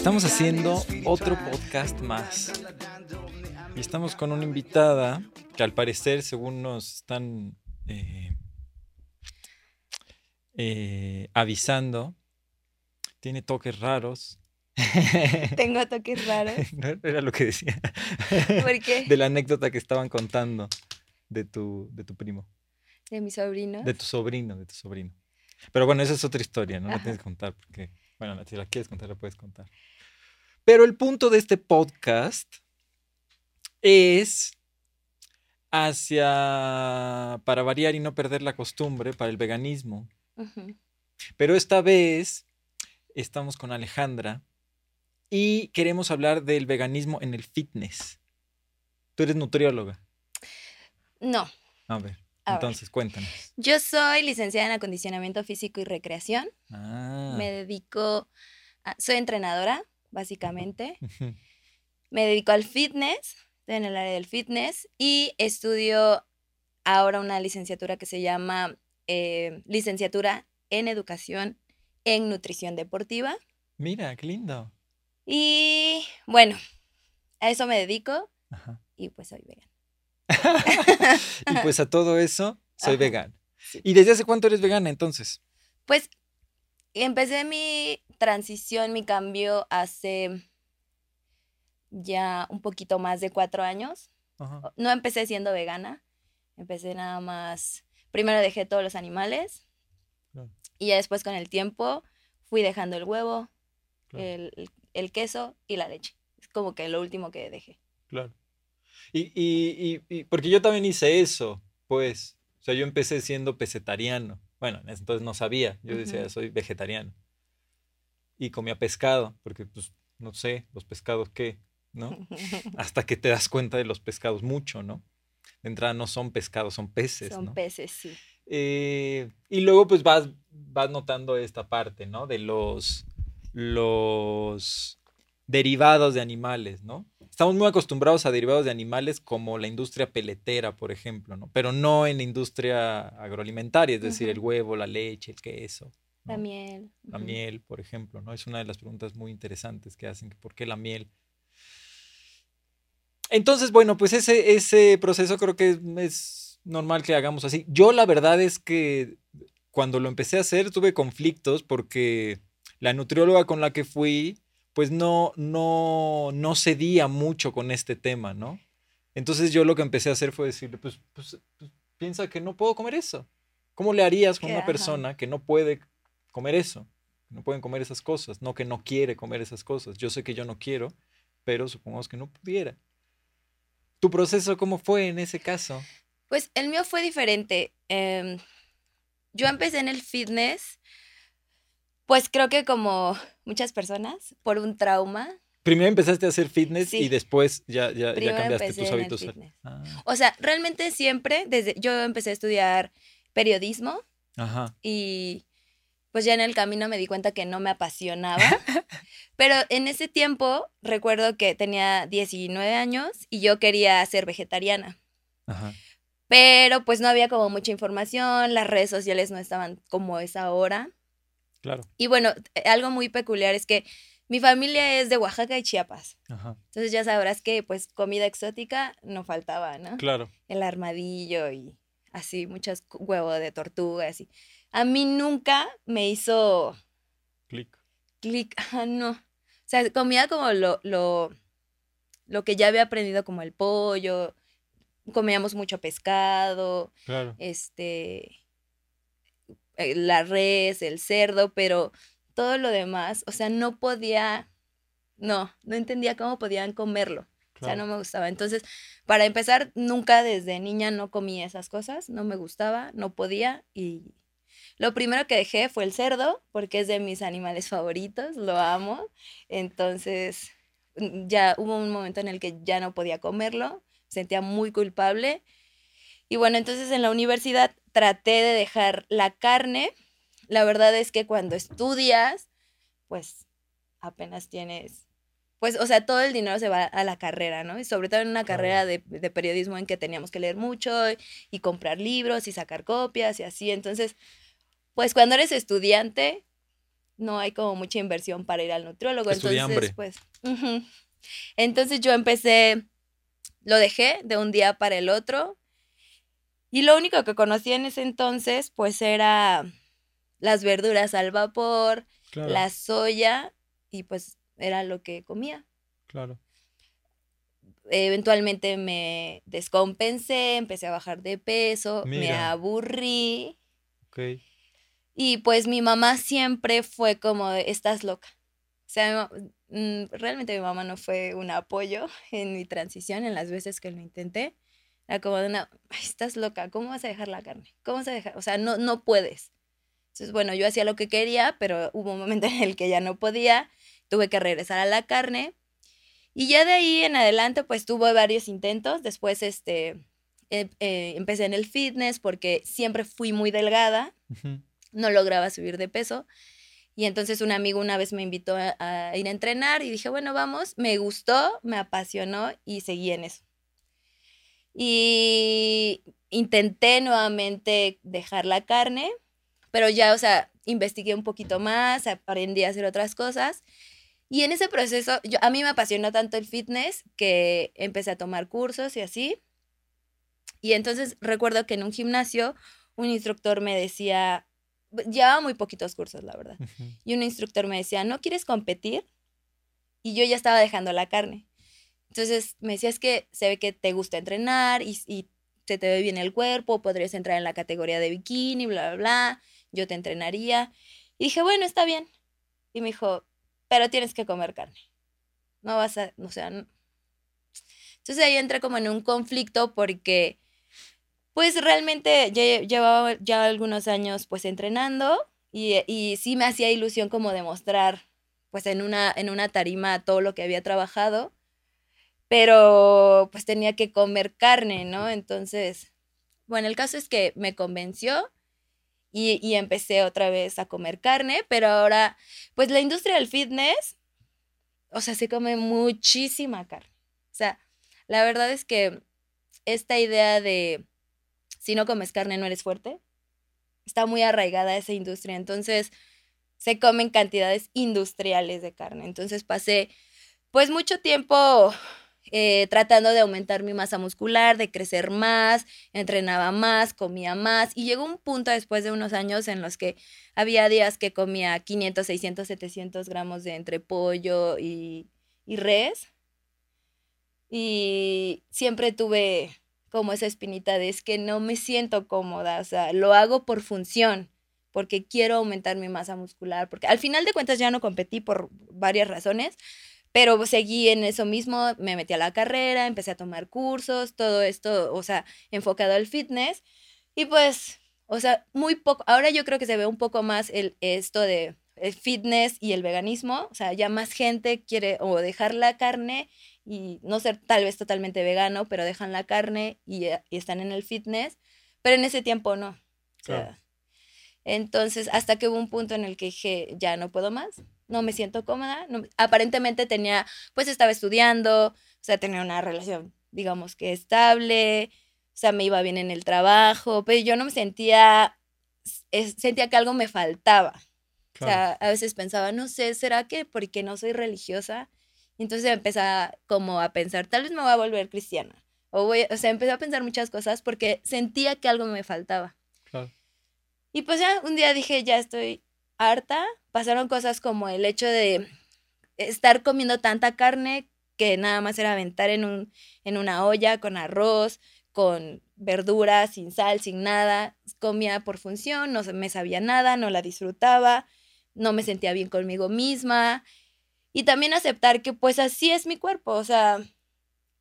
Estamos haciendo otro podcast más. Y estamos con una invitada que al parecer, según nos están eh, eh, avisando, tiene toques raros. Tengo toques raros. era lo que decía. ¿Por qué? De la anécdota que estaban contando de tu, de tu primo. De mi sobrino. De tu sobrino, de tu sobrino. Pero bueno, esa es otra historia, no la tienes que contar porque, bueno, si la quieres contar, la puedes contar. Pero el punto de este podcast es hacia, para variar y no perder la costumbre, para el veganismo. Pero esta vez estamos con Alejandra y queremos hablar del veganismo en el fitness. Tú eres nutrióloga. No. A ver, entonces cuéntanos. Yo soy licenciada en acondicionamiento físico y recreación. Ah. Me dedico, a, soy entrenadora, básicamente. Me dedico al fitness, estoy en el área del fitness y estudio ahora una licenciatura que se llama eh, licenciatura en educación en nutrición deportiva. Mira, qué lindo. Y bueno, a eso me dedico y pues soy vegana. y pues a todo eso soy vegana. ¿Y desde hace cuánto eres vegana entonces? Pues empecé mi transición, mi cambio hace ya un poquito más de cuatro años. No empecé siendo vegana, empecé nada más, primero dejé todos los animales y ya después con el tiempo fui dejando el huevo, el, el, queso y la leche. Es como que lo último que dejé. Claro. Y, y, y, porque yo también hice eso, pues. O sea, yo empecé siendo pesetariano. Bueno, entonces no sabía. Yo decía, soy vegetariano. Y comía pescado, porque pues, no sé, los pescados qué, ¿no? Hasta que te das cuenta de los pescados mucho, ¿no? De entrada no son pescados, son peces. Son peces, sí. Eh, y luego pues vas, vas notando esta parte, ¿no? De los, los derivados de animales, ¿no? Estamos muy acostumbrados a derivados de animales como la industria peletera, por ejemplo, ¿no? Pero no en la industria agroalimentaria, es decir, el huevo, la leche, el queso. La miel. La miel, por ejemplo, ¿no? Es una de las preguntas muy interesantes que hacen, ¿por qué la miel? Entonces, bueno, pues ese, ese proceso creo que es normal que hagamos así. Yo la verdad es que cuando lo empecé a hacer tuve conflictos porque la nutrióloga con la que fui, pues no, no, no cedía mucho con este tema, ¿no? Entonces yo lo que empecé a hacer fue decirle, pues, pues, pues piensa que no puedo comer eso. ¿Cómo le harías con una persona que no puede comer eso? No pueden comer esas cosas, no que no quiere comer esas cosas. Yo sé que yo no quiero, pero supongamos que no pudiera. ¿Tu proceso cómo fue en ese caso? Pues el mío fue diferente. Em, yo empecé en el fitness, pues creo que como muchas personas, por un trauma. Primero empezaste a hacer fitness y después ya, ya, cambiaste tus hábitos. Ah. O sea, realmente siempre, desde yo empecé a estudiar periodismo Ajá. y pues ya en el camino me di cuenta que no me apasionaba. Pero en ese tiempo recuerdo que tenía 19 años y yo quería ser vegetariana. Ajá. Pero pues no había como mucha información, las redes sociales no estaban como es ahora. Claro. Y bueno, eh, algo muy peculiar es que mi familia es de Oaxaca y Chiapas. Ajá. Entonces ya sabrás que pues comida exótica no faltaba, ¿no? Claro. El armadillo y así, muchos huevos de tortuga, así a mí nunca me hizo... Clic. Clic, ah, no. O sea, comía como lo, lo, lo que ya había aprendido como el pollo, comíamos mucho pescado, claro. este, la res, el cerdo, pero todo lo demás, o sea, no podía, no, no entendía cómo podían comerlo. O sea, no me gustaba. Entonces, para empezar, nunca desde niña no comía esas cosas, no me gustaba, no podía y lo primero que dejé fue el cerdo, porque es de mis animales favoritos, lo amo. Entonces, ya hubo un momento en el que ya no podía comerlo, sentía muy culpable. Y bueno, entonces en la universidad traté de dejar la carne. La verdad es que cuando estudias, pues apenas tienes, pues, o sea, todo el dinero se va a la carrera, ¿no? Y sobre todo en una carrera de, de periodismo en que teníamos que leer mucho y comprar libros y sacar copias y así. Entonces, pues cuando eres estudiante, no hay como mucha inversión para ir al nutriólogo. Estudié entonces, hambre. pues. Entonces yo empecé, lo dejé de un día para el otro. Y lo único que conocía en ese entonces, pues era las verduras al vapor, Claro, la soya, y pues era lo que comía. claro. Eventualmente me descompensé, empecé a bajar de peso, me aburrí. Ok. Y pues mi mamá siempre fue como, estás loca. O sea, mm, realmente mi mamá no fue un apoyo en mi transición, en las veces que lo intenté. Era como de una, "Ay, estás loca, ¿cómo vas a dejar la carne? ¿Cómo vas a dejar? O sea, no, no puedes. Entonces, bueno, yo hacía lo que quería, pero hubo un momento en el que ya no podía, tuve que regresar a la carne. Y ya de ahí en adelante, pues tuve varios intentos. Después, este, em- eh, empecé en el fitness porque siempre fui muy delgada no lograba subir de peso. Y entonces un amigo una vez me invitó a, a ir a entrenar y dije, bueno, vamos, me gustó, me apasionó y seguí en eso. Y intenté nuevamente dejar la carne, pero ya, o sea, investigué un poquito más, aprendí a hacer otras cosas. Y en ese proceso, yo, a mí me apasionó tanto el fitness que empecé a tomar cursos y así. Y entonces recuerdo que en un gimnasio un instructor me decía, llevaba muy poquitos cursos, la verdad. Y un instructor me decía, ¿no quieres competir? Y yo ya estaba dejando la carne. Entonces me decía, es que se ve que te gusta entrenar y, y se te ve bien el cuerpo, podrías entrar en la categoría de bikini, bla, bla, bla, yo te entrenaría. Y dije, bueno, está bien. Y me dijo, pero tienes que comer carne. No vas a, o sea, no. Entonces ahí entré como en un conflicto porque, pues realmente ya lle- llevaba ya algunos años pues entrenando y, y sí me hacía ilusión como demostrar pues en una, en una tarima todo lo que había trabajado, pero pues tenía que comer carne, ¿no? Entonces, bueno, el caso es que me convenció y, y empecé otra vez a comer carne, pero ahora, pues la industria del fitness, o sea, se come muchísima carne. O sea, la verdad es que esta idea de si no comes carne no eres fuerte, está muy arraigada esa industria. Entonces, se comen cantidades industriales de carne. Entonces, pasé pues mucho tiempo eh, tratando de aumentar mi masa muscular, de crecer más, entrenaba más, comía más. Y llegó un punto después de unos años en los que había días que comía 500, 600, 700 gramos de entre pollo y, y res. Y siempre tuve como esa espinita de es que no me siento cómoda, o sea, lo hago por función, porque quiero aumentar mi masa muscular, porque al final de cuentas ya no competí por varias razones, pero seguí en eso mismo, me metí a la carrera, empecé a tomar cursos, todo esto, o sea, enfocado al fitness, y pues, o sea, muy poco, ahora yo creo que se ve un poco más el, esto de el fitness y el veganismo, o sea, ya más gente quiere o dejar la carne y no ser tal vez totalmente vegano, pero dejan la carne y, eh, y están en el fitness, pero en ese tiempo no. O sea, Claro. Entonces, hasta que hubo un punto en el que dije, ya no puedo más, no me siento cómoda. no- aparentemente tenía, pues estaba estudiando, o sea, tenía una relación, digamos que estable, o sea, me iba bien en el trabajo, pero yo no me sentía, es- sentía que algo me faltaba. O sea, a veces pensaba, no sé, ¿será que porque no soy religiosa? Entonces empezaba como a pensar, tal vez me voy a volver cristiana. O, voy, o sea, empecé a pensar muchas cosas porque sentía que algo me faltaba. Claro. Y pues ya un día dije, ya estoy harta. Pasaron cosas como el hecho de estar comiendo tanta carne que nada más era aventar en, un, en una olla con arroz, con verduras, sin sal, sin nada. Comía por función, no me sabía nada, no la disfrutaba, no me sentía bien conmigo misma. Y también aceptar que pues así es mi cuerpo, o sea,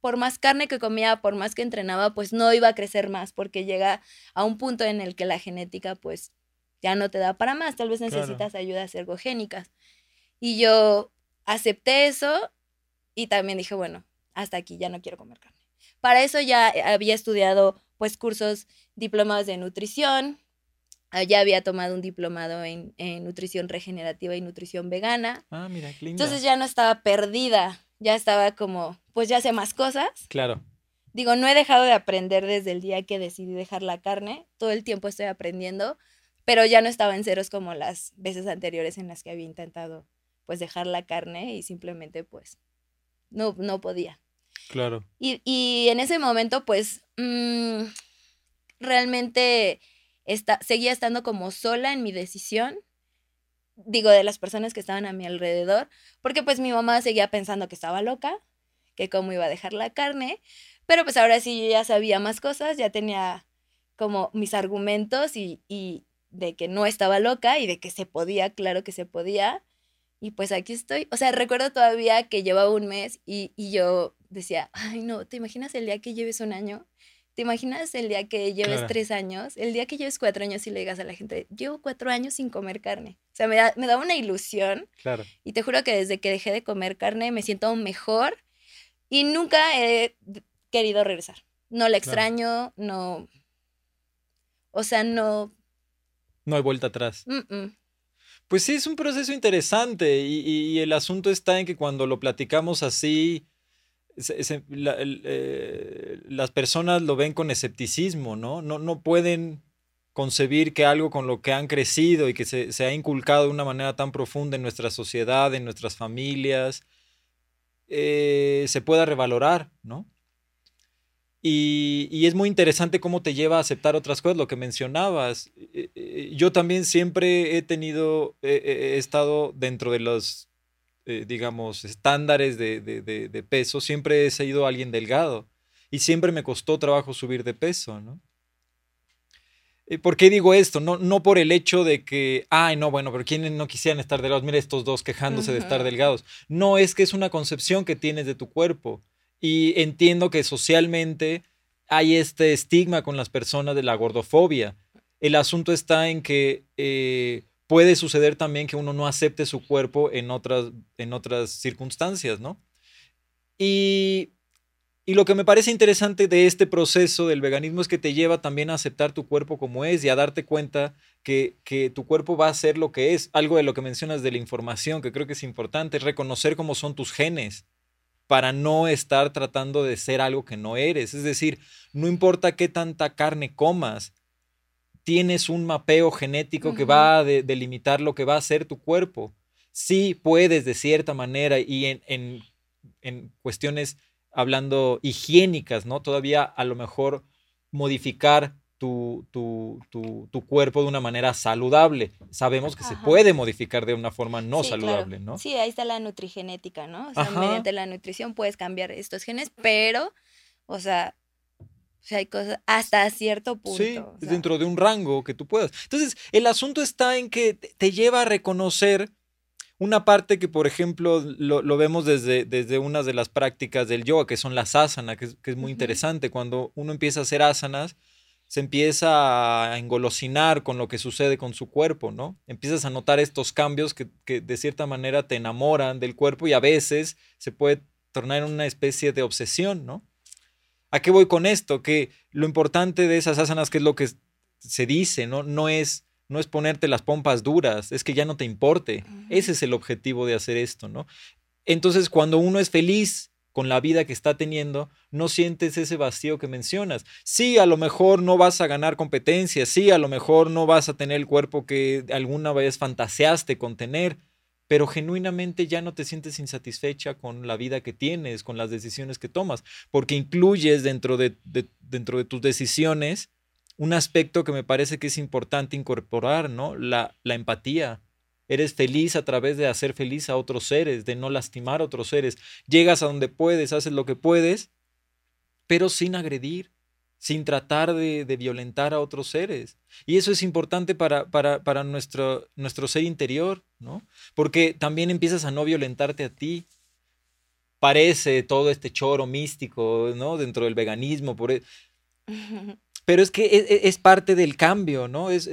por más carne que comía, por más que entrenaba, pues no iba a crecer más porque llega a un punto en el que la genética pues ya no te da para más, tal vez Claro. necesitas ayudas ergogénicas. Y yo acepté eso y también dije, bueno, hasta aquí ya no quiero comer carne. Para eso ya había estudiado pues cursos diplomados de nutrición, ah, ya había tomado un diplomado en, en nutrición regenerativa y nutrición vegana. Ah, mira, qué linda. Entonces ya no estaba perdida, ya estaba como, pues ya sé más cosas. Claro. Digo, no he dejado de aprender desde el día que decidí dejar la carne, todo el tiempo estoy aprendiendo, pero ya no estaba en ceros como las veces anteriores en las que había intentado pues dejar la carne y simplemente pues no, no podía. Claro. Y, y en ese momento pues mm, realmente está, seguía estando como sola en mi decisión digo, de las personas que estaban a mi alrededor, porque pues mi mamá seguía pensando que estaba loca, que cómo iba a dejar la carne, pero pues ahora sí yo ya sabía más cosas, ya tenía como mis argumentos y, y de que no estaba loca y de que se podía, claro que se podía. Y pues aquí estoy. O sea, recuerdo todavía que llevaba un mes y, y yo decía, ay no, ¿te imaginas el día que lleves un año? ¿Te imaginas el día que lleves tres años? El día que lleves cuatro años y le digas a la gente, llevo cuatro años sin comer carne. O sea, me da, me da una ilusión. Claro. Y te juro que desde que dejé de comer carne me siento mejor y nunca he querido regresar. No la extraño, no. O sea, no. No hay vuelta atrás. Pues sí, es un proceso interesante y, y, el asunto está en que cuando lo platicamos así, eh, las personas lo ven con escepticismo, ¿no? ¿no? No pueden concebir que algo con lo que han crecido y que se, se, ha inculcado de una manera tan profunda en nuestra sociedad, en nuestras familias, eh, se pueda revalorar, ¿no? Y, y, es muy interesante cómo te lleva a aceptar otras cosas, lo que mencionabas. Eh, yo también siempre he tenido, he estado dentro de los eh, digamos, estándares de, de, peso, siempre he sido alguien delgado y siempre me costó trabajo subir de peso, ¿no? Eh, ¿Por qué digo esto? No, no por el hecho de que, ay, no, bueno, pero ¿quiénes no quisieran estar delgados? Mira estos dos quejándose de estar delgados. No, es que es una concepción que tienes de tu cuerpo. Y entiendo que socialmente hay este estigma con las personas de la gordofobia. El asunto está en que eh, puede suceder también que uno no acepte su cuerpo en otras, en otras circunstancias, ¿no? Y, y, lo que me parece interesante de este proceso del veganismo es que te lleva también a aceptar tu cuerpo como es y a darte cuenta que, que tu cuerpo va a ser lo que es. Algo de lo que mencionas de la información, que creo que es importante, es reconocer cómo son tus genes para no estar tratando de ser algo que no eres. Es decir, no importa qué tanta carne comas, tienes un mapeo genético que va a delimitar lo que va a ser tu cuerpo. Sí puedes de cierta manera y en, en, cuestiones hablando higiénicas, ¿no? Todavía a lo mejor modificar tu, tu, tu, cuerpo de una manera saludable. Sabemos que se puede modificar de una forma no saludable, ¿no? Sí, ahí está la nutrigenética, ¿no? O sea, mediante la nutrición puedes cambiar estos genes, pero, o sea, o sea, hay cosas hasta cierto punto. Sí, dentro de un rango que tú puedas. Entonces, el asunto está en que te lleva a reconocer una parte que, por ejemplo, lo, vemos desde, desde una de las prácticas del yoga, que son las asanas, que, es, muy interesante. Cuando uno empieza a hacer asanas, se empieza a engolosinar con lo que sucede con su cuerpo, ¿no? Empiezas a notar estos cambios que, que de cierta manera te enamoran del cuerpo y a veces se puede tornar en una especie de obsesión, ¿no? ¿A qué voy con esto? Que lo importante de esas asanas, que es lo que se dice, ¿no? No es, no es ponerte las pompas duras, es que ya no te importe. Ese es el objetivo de hacer esto, ¿no? Entonces, cuando uno es feliz con la vida que está teniendo, no sientes ese vacío que mencionas. Sí, a lo mejor no vas a ganar competencia, sí, a lo mejor no vas a tener el cuerpo que alguna vez fantaseaste con tener, pero genuinamente ya no te sientes insatisfecha con la vida que tienes, con las decisiones que tomas, porque incluyes dentro de, dentro de tus decisiones un aspecto que me parece que es importante incorporar, ¿no? La, la empatía. Eres feliz a través de hacer feliz a otros seres, de no lastimar a otros seres. Llegas a donde puedes, haces lo que puedes, pero sin agredir, sin tratar de, violentar a otros seres. Y eso es importante para, para, nuestro, nuestro ser interior, ¿no? Porque también empiezas a no violentarte a ti. Parece todo este choro místico, ¿no? Dentro del veganismo. Por... Pero es que e, e, es, parte del cambio, ¿no? Es,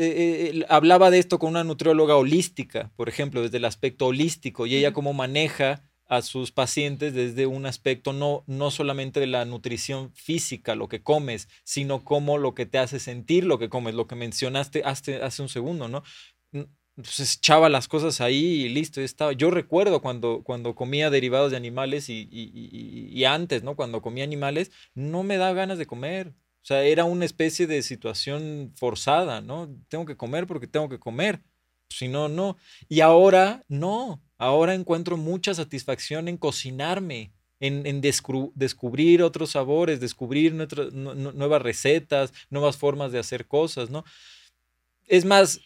hablaba de esto con una nutrióloga holística, por ejemplo, desde el aspecto holístico, y ella cómo maneja a sus pacientes desde un aspecto no, no solamente de la nutrición física, lo que comes, sino como lo que te hace sentir lo que comes, lo que mencionaste hace, hace un segundo, ¿no? Entonces echaba las cosas ahí y listo, estaba. Yo recuerdo cuando, cuando comía derivados de animales y, y, y, antes, ¿no? Cuando comía animales, no me da ganas de comer. O sea, era una especie de situación forzada, ¿no? Tengo que comer porque tengo que comer. Si no, no. Y ahora, no. Ahora encuentro mucha satisfacción en cocinarme, en, descubrir otros sabores, descubrir nuevas recetas, nuevas formas de hacer cosas, ¿no? Es más,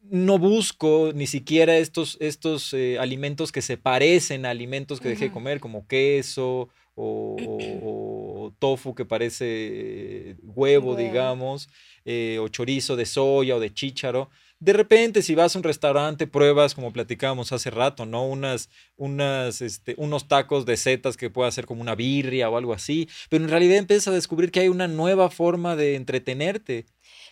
no busco ni siquiera estos, estos eh, alimentos que se parecen a alimentos que dejé de comer, como queso o, tofu que parece huevo, digamos, eh, o chorizo de soya o de chícharo. De repente, si vas a un restaurante, pruebas, como platicábamos hace rato, ¿no? Unas, unas, este, unos tacos de setas que pueda ser como una birria o algo así, pero en realidad empiezas a descubrir que hay una nueva forma de entretenerte.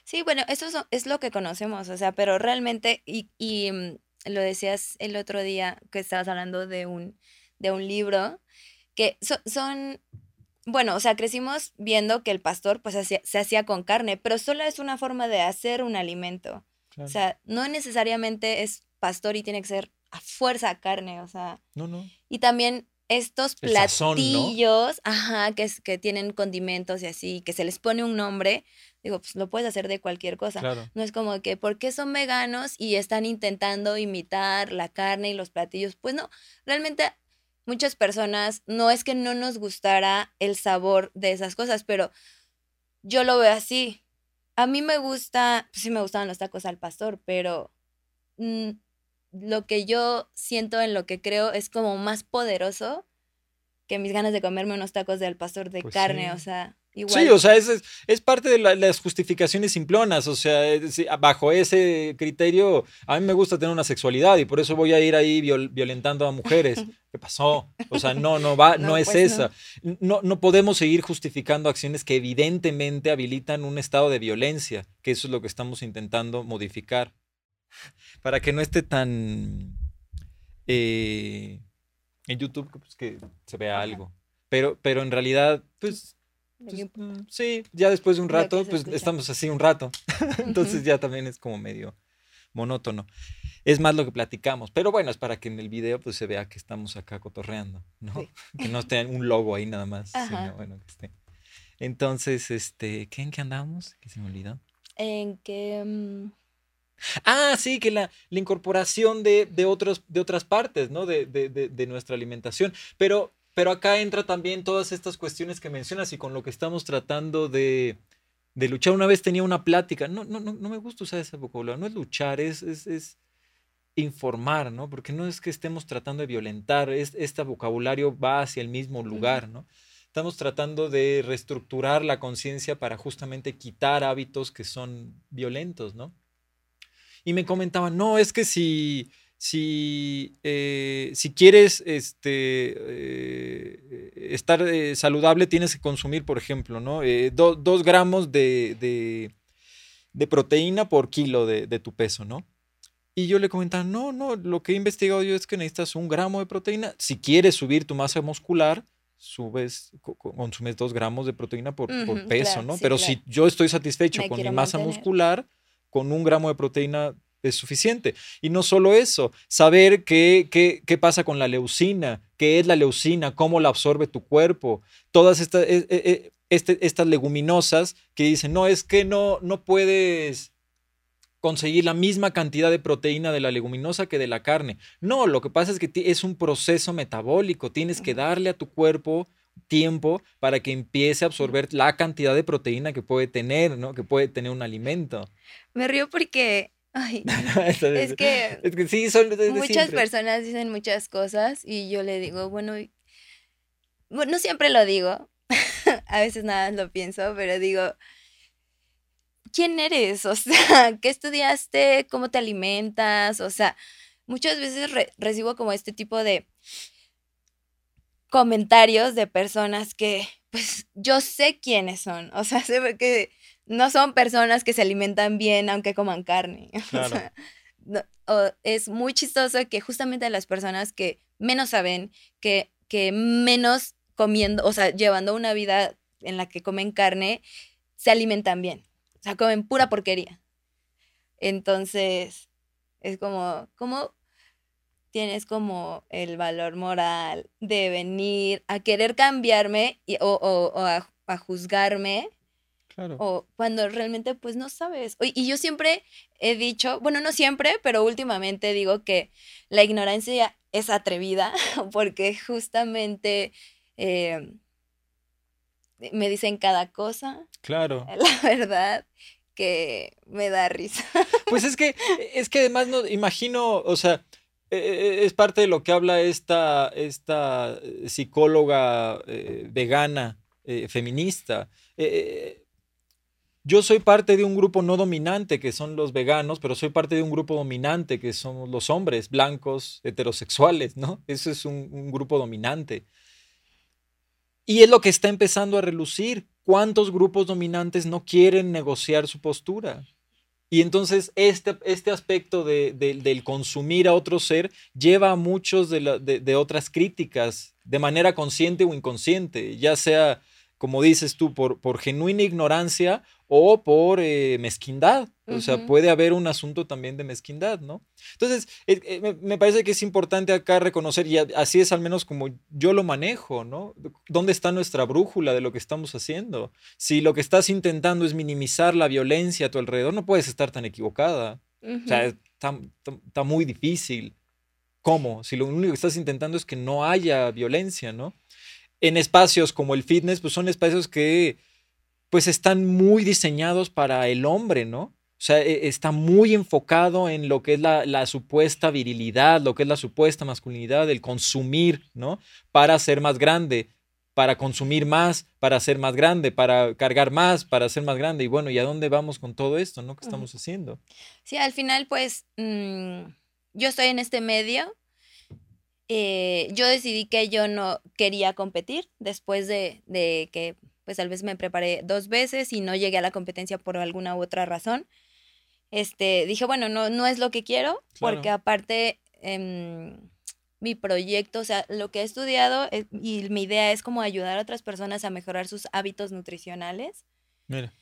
Sí, bueno, eso es, lo que conocemos, o sea, pero realmente, y, y mm, lo decías el otro día que estabas hablando de un, de un libro, que son, bueno, o sea, crecimos viendo que el pastor pues se hacía con carne, pero solo es una forma de hacer un alimento. O sea, no necesariamente es pastor y tiene que ser a fuerza carne, o sea. No, no. Y también estos platillos, ajá, que, que tienen condimentos y así, que se les pone un nombre, digo, pues lo puedes hacer de cualquier cosa. No es como que, ¿por qué son veganos y están intentando imitar la carne y los platillos? Pues no, realmente muchas personas, no es que no nos gustara el sabor de esas cosas, pero yo lo veo así. A mí me gusta, pues sí me gustaban los tacos al pastor, pero mm, lo que yo siento en lo que creo es como más poderoso que mis ganas de comerme unos tacos del pastor de pues carne, o sea, Sí, o sea, es, es parte de las justificaciones simplonas, o sea, bajo ese criterio, a mí me gusta tener una sexualidad y por eso voy a ir ahí violentando a mujeres. ¿Qué pasó? O sea, no, no va, no, es pues esa. No. no. podemos seguir justificando acciones que evidentemente habilitan un estado de violencia, que eso es lo que estamos intentando modificar. Para que no esté tan eh, en YouTube, pues que se vea algo. Pero, pero en realidad, pues mm, sí, ya después de un rato, pues estamos así un rato. Entonces ya también es como medio monótono. Es más lo que platicamos. Pero bueno, es para que en el video pues se vea que estamos acá cotorreando, ¿no? Que no esté un logo ahí nada más. Sino, bueno, que esté. Entonces, este, ¿qué, ¿en qué andamos? Que se me olvidó. En que... Mm, ah, sí, que la, la incorporación de, de, otros, de otras partes, ¿no? De, de, de, nuestra alimentación. Pero pero acá entra también todas estas cuestiones que mencionas y con lo que estamos tratando de, luchar. Una vez tenía una plática, no, no, no, no me gusta usar ese vocabulario, no es luchar, es, es, informar, ¿no? Porque no es que estemos tratando de violentar, es, este vocabulario va hacia el mismo lugar, ¿no? Estamos tratando de reestructurar la conciencia para justamente quitar hábitos que son violentos, ¿no? Y me comentaban, no, es que si si, eh, si quieres este, eh, estar eh, saludable, tienes que consumir, por ejemplo, ¿no? dos gramos de, proteína por kilo de, tu peso, ¿no? Y yo le comentaba, no, no, lo que he investigado yo es que necesitas un gramo de proteína. Si quieres subir tu masa muscular, subes, consumes dos gramos de proteína por, peso, ¿no? Pero si yo estoy satisfecho con mi masa muscular, con un gramo de proteína es suficiente. Y no solo eso, saber qué, qué, qué, pasa con la leucina, qué es la leucina, cómo la absorbe tu cuerpo, todas estas, eh, eh, eh, este, estas leguminosas que dicen, no, es que no, no puedes conseguir la misma cantidad de proteína de la leguminosa que de la carne. No, lo que pasa es que es un proceso metabólico, tienes que darle a tu cuerpo tiempo para que empiece a absorber la cantidad de proteína que puede tener, ¿no? Que puede tener un alimento. Me río porque Ay, es, que, sí, son muchas personas dicen muchas cosas y yo le digo, bueno, no siempre lo digo, a veces nada lo pienso, pero digo, ¿quién eres? O sea, ¿qué estudiaste? ¿Cómo te alimentas? O sea, muchas veces recibo como este tipo de comentarios de personas que, pues, yo sé quiénes son, o sea, sé que no son personas que se alimentan bien aunque coman carne. es muy chistoso que justamente las personas que menos saben, que, que menos comiendo, o sea, llevando una vida en la que comen carne, se alimentan bien. O sea, comen pura porquería. Entonces, es como, ¿cómo tienes como el valor moral de venir a querer cambiarme o, a, a, juzgarme Claro. O cuando realmente pues no sabes. Y yo siempre he dicho, bueno, no siempre, pero últimamente digo que la ignorancia es atrevida porque justamente eh, me dicen cada cosa. Claro. La verdad que me da risa. Pues es que, es que además no, imagino, o sea, e, e, es parte de lo que habla esta, esta psicóloga eh, vegana, eh, feminista. Yo soy parte de un grupo no dominante, que son los veganos, pero soy parte de un grupo dominante, que son los hombres blancos, heterosexuales, ¿no? Eso es un grupo dominante. Y es lo que está empezando a relucir. ¿Cuántos grupos dominantes no quieren negociar su postura? Y entonces este, este aspecto de, del consumir a otro ser lleva a muchos de, de, otras críticas de manera consciente o inconsciente, ya sea, como dices tú, por, por genuina ignorancia o por eh, mezquindad. O sea, puede haber un asunto también de mezquindad, ¿no? Entonces, eh, eh, me, parece que es importante acá reconocer, y así es al menos como yo lo manejo, ¿no? ¿Dónde está nuestra brújula de lo que estamos haciendo? Si lo que estás intentando es minimizar la violencia a tu alrededor, no puedes estar tan equivocada. O sea, está, está muy difícil. ¿Cómo? Si lo único que estás intentando es que no haya violencia, ¿no? En espacios como el fitness, pues son espacios que pues están muy diseñados para el hombre, ¿no? O sea, e, está muy enfocado en lo que es la, supuesta virilidad, lo que es la supuesta masculinidad, el consumir, ¿no? Para ser más grande, para consumir más, para ser más grande, para cargar más, para ser más grande. Y bueno, ¿y a dónde vamos con todo esto, no? ¿Qué estamos haciendo? Sí, al final, pues, mm, yo estoy en este medio. Eh, yo decidí que yo no quería competir después de, de que pues tal vez me preparé dos veces y no llegué a la competencia por alguna u otra razón. Este, dije, bueno, no, no es lo que quiero, porque aparte em, mi proyecto, o sea, lo que he estudiado eh, y mi idea es como ayudar a otras personas a mejorar sus hábitos nutricionales. Mira.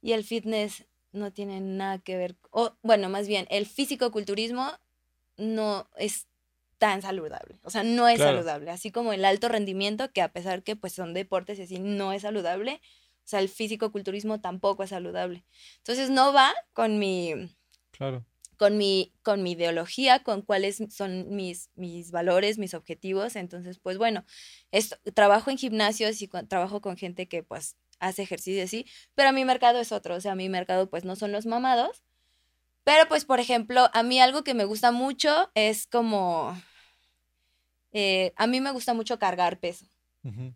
Y el fitness no tiene nada que ver, o bueno, más bien, el físico-culturismo no es tan saludable. O sea, no es saludable. Así como el alto rendimiento, que a pesar que pues son deportes y así no es saludable, o sea, el físico-culturismo tampoco es saludable. Entonces no va con mi... Claro. Con mi, con mi ideología, con cuáles son mis, mis valores, mis objetivos. Entonces, pues bueno, esto, trabajo en gimnasios y trabajo con gente que pues hace ejercicio así, pero mi mercado es otro. O sea, mi mercado pues no son los mamados. Pero pues, por ejemplo, a mí algo que me gusta mucho es como eh, a mí me gusta mucho cargar peso.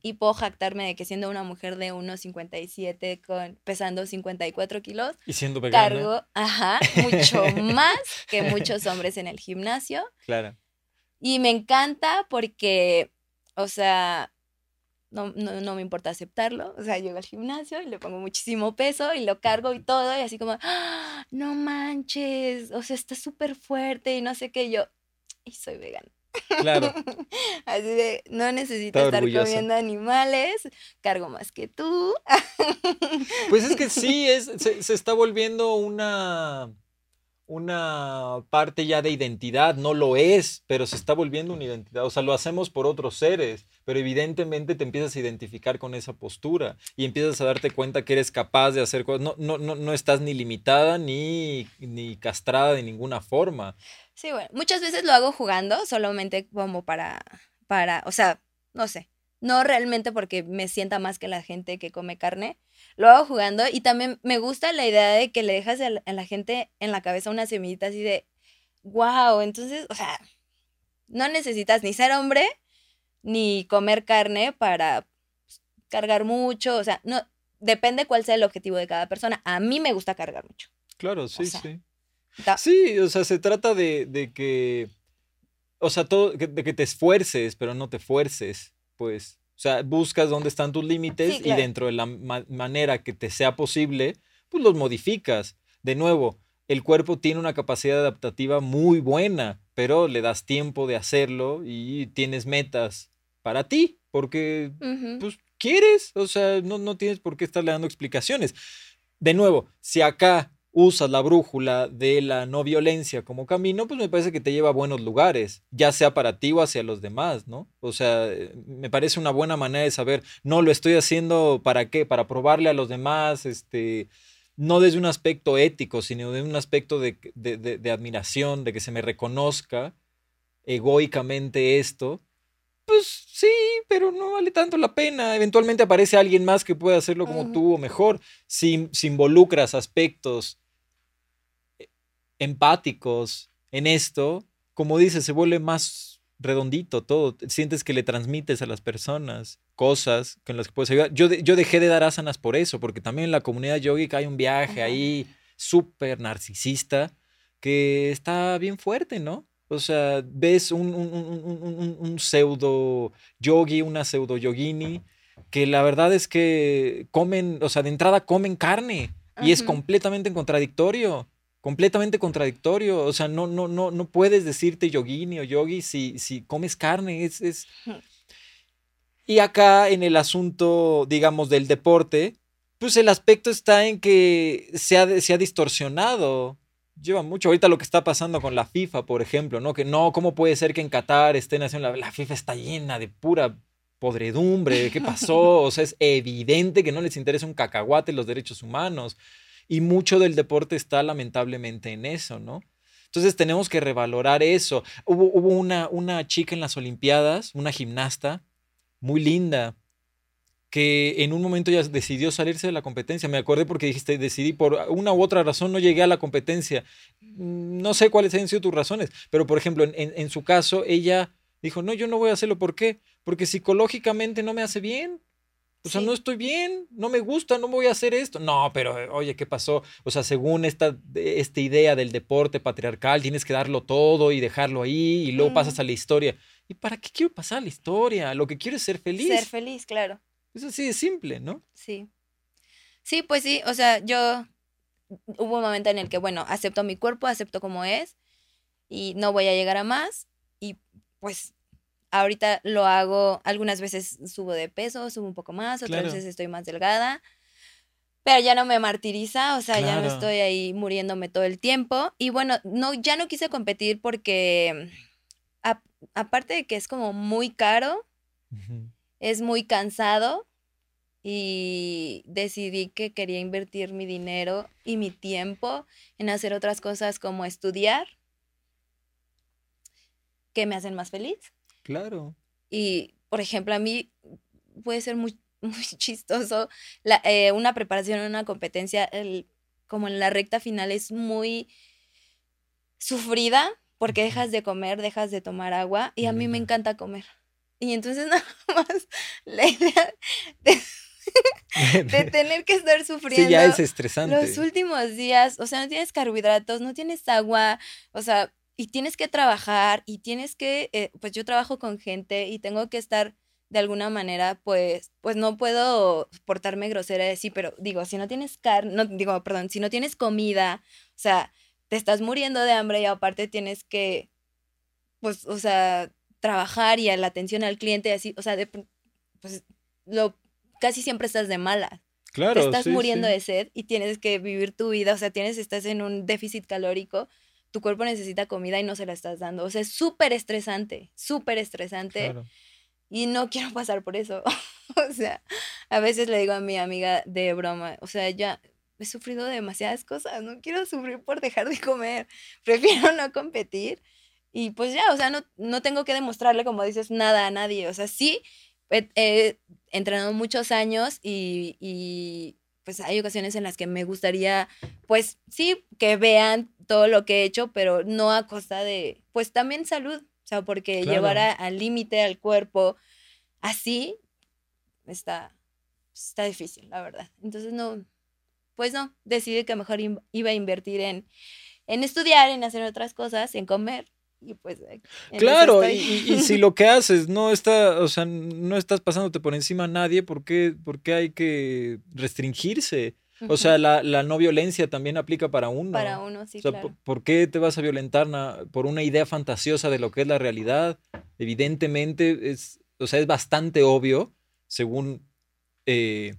Y puedo jactarme de que siendo una mujer de 1,57 con pesando 54 kilos, y siendo vegana. cargo, ajá, mucho más que muchos hombres en el gimnasio. Claro. Y me encanta porque, o sea, no, no, me importa aceptarlo. O sea, llego al gimnasio y le pongo muchísimo peso y lo cargo y todo, y así como, ¡Ah! no manches, o sea, está súper fuerte y no sé qué. Yo, y soy vegana. Claro. Así de, no necesito estar comiendo animales, cargo más que tú. Pues es que sí, es, se, está volviendo una, una parte ya de identidad, no lo es, pero se está volviendo una identidad. O sea, lo hacemos por otros seres, pero evidentemente te empiezas a identificar con esa postura y empiezas a darte cuenta que eres capaz de hacer cosas. No, no, no, no estás ni limitada ni, ni castrada de ninguna forma. Sí, bueno, muchas veces lo hago jugando, solamente como para, para, o sea, no sé, no realmente porque me sienta más que la gente que come carne, lo hago jugando y también me gusta la idea de que le dejas a la gente en la cabeza una semillita así de, wow, entonces, o sea, no necesitas ni ser hombre ni comer carne para pues, cargar mucho, o sea, no, depende cuál sea el objetivo de cada persona. A mí me gusta cargar mucho. Claro, sí, sí. Sí, o sea, se trata de, que, o sea, todo, de que te esfuerces, pero no te fuerces, pues. O sea, buscas dónde están tus límites y dentro de la manera que te sea posible, pues los modificas. De nuevo, el cuerpo tiene una capacidad adaptativa muy buena, pero le das tiempo de hacerlo y tienes metas para ti, porque pues quieres, o sea, no, no tienes por qué estarle dando explicaciones. De nuevo, si acá usas la brújula de la no violencia como camino, pues me parece que te lleva a buenos lugares, ya sea para ti o hacia los demás, ¿no? O sea, me parece una buena manera de saber, no lo estoy haciendo para qué, para probarle a los demás, este, no desde un aspecto ético, sino de un aspecto de, de admiración, de que se me reconozca egoicamente esto, pues sí, pero no vale tanto la pena. Eventualmente aparece alguien más que pueda hacerlo como tú o mejor. Si, si, involucras aspectos empáticos en esto, como dices, se vuelve más redondito todo. Sientes que le transmites a las personas cosas con las que puedes ayudar. Yo, yo dejé de dar asanas por eso, porque también en la comunidad yogica hay un viaje ahí súper narcisista que está bien fuerte, ¿no? O sea, ves un, un, pseudo yogi, una pseudo yogini, que la verdad es que comen, o sea, de entrada comen carne y es completamente contradictorio completamente contradictorio. O sea, no, no, no, no puedes decirte yogini o yogi si, si comes carne. Es, es... Y acá en el asunto, digamos, del deporte, pues el aspecto está en que se ha, se ha distorsionado. Lleva mucho ahorita lo que está pasando con la FIFA, por ejemplo, ¿no? Que no, ¿cómo puede ser que en Qatar estén haciendo la, la FIFA está llena de pura podredumbre? ¿Qué pasó? O sea, es evidente que no les interesa un cacahuate los derechos humanos. Y mucho del deporte está lamentablemente en eso, ¿no? Entonces tenemos que revalorar eso. Hubo, una, una chica en las Olimpiadas, una gimnasta, muy linda, que en un momento ya decidió salirse de la competencia. Me acordé porque dijiste, decidí por una u otra razón, no llegué a la competencia. No sé cuáles han sido tus razones, pero por ejemplo, en, en, su caso, ella dijo, no, yo no voy a hacerlo. ¿Por qué? Porque psicológicamente no me hace bien. O sea, no estoy bien, no me gusta, no voy a hacer esto. No, pero oye, ¿qué pasó? O sea, según esta, esta idea del deporte patriarcal, tienes que darlo todo y dejarlo ahí y luego pasas a la historia. ¿Y para qué quiero pasar a la historia? Lo que quiero es ser feliz. Ser feliz, claro. Es así de simple, ¿no? Sí. Sí, pues sí, o sea, yo hubo un momento en el que, bueno, acepto mi cuerpo, acepto como es y no voy a llegar a más y pues Ahorita lo hago, algunas veces subo de peso, subo un poco más, otras veces estoy más delgada, pero ya no me martiriza, o sea, ya no estoy ahí muriéndome todo el tiempo. Y bueno, no, ya no quise competir porque aparte de que es como muy caro, es muy cansado y decidí que quería invertir mi dinero y mi tiempo en hacer otras cosas como estudiar que me hacen más feliz. Claro. Y, por ejemplo, a mí puede ser muy, muy chistoso la, eh, una preparación en una competencia, el, como en la recta final, es muy sufrida porque dejas de comer, dejas de tomar agua y a mí me encanta comer. Y entonces nada más la idea de, de tener que estar sufriendo. Sí, ya es estresante. Los últimos días, o sea, no tienes carbohidratos, no tienes agua, o sea, y tienes que trabajar y tienes que, eh, pues yo trabajo con gente y tengo que estar de alguna manera, pues, pues no puedo portarme grosera sí, pero digo, si no tienes carne, no, digo, perdón, si no tienes comida, o sea, te estás muriendo de hambre y aparte tienes que, pues, o sea, trabajar y a la atención al cliente, así, o sea, de, pues, lo, casi siempre estás de mala. Claro. Te estás muriendo de sed y tienes que vivir tu vida, o sea, tienes, estás en un déficit calórico tu cuerpo necesita comida y no se la estás dando. O sea, es súper estresante, súper estresante. Y no quiero pasar por eso. o sea, a veces le digo a mi amiga de broma, o sea, ya he sufrido demasiadas cosas, no quiero sufrir por dejar de comer, prefiero no competir. Y pues ya, o sea, no, no tengo que demostrarle, como dices, nada a nadie. O sea, sí, he, entrenado muchos años y, y pues hay ocasiones en las que me gustaría, pues sí, que vean todo lo que he hecho, pero no a costa de, pues también salud, o sea, porque llevar al límite al cuerpo así está, está difícil, la verdad. Entonces no, pues no, decidí que mejor iba a invertir en, en estudiar, en hacer otras cosas, en comer. Y pues, claro, y, y, si lo que haces no está, o sea, no estás pasándote por encima a nadie, ¿por qué, por qué hay que restringirse? O sea, la, la, no violencia también aplica para uno. Para uno, sí. O sea, ¿por qué te vas a violentar por una idea fantasiosa de lo que es la realidad? Evidentemente, es, o sea, es bastante obvio, según eh,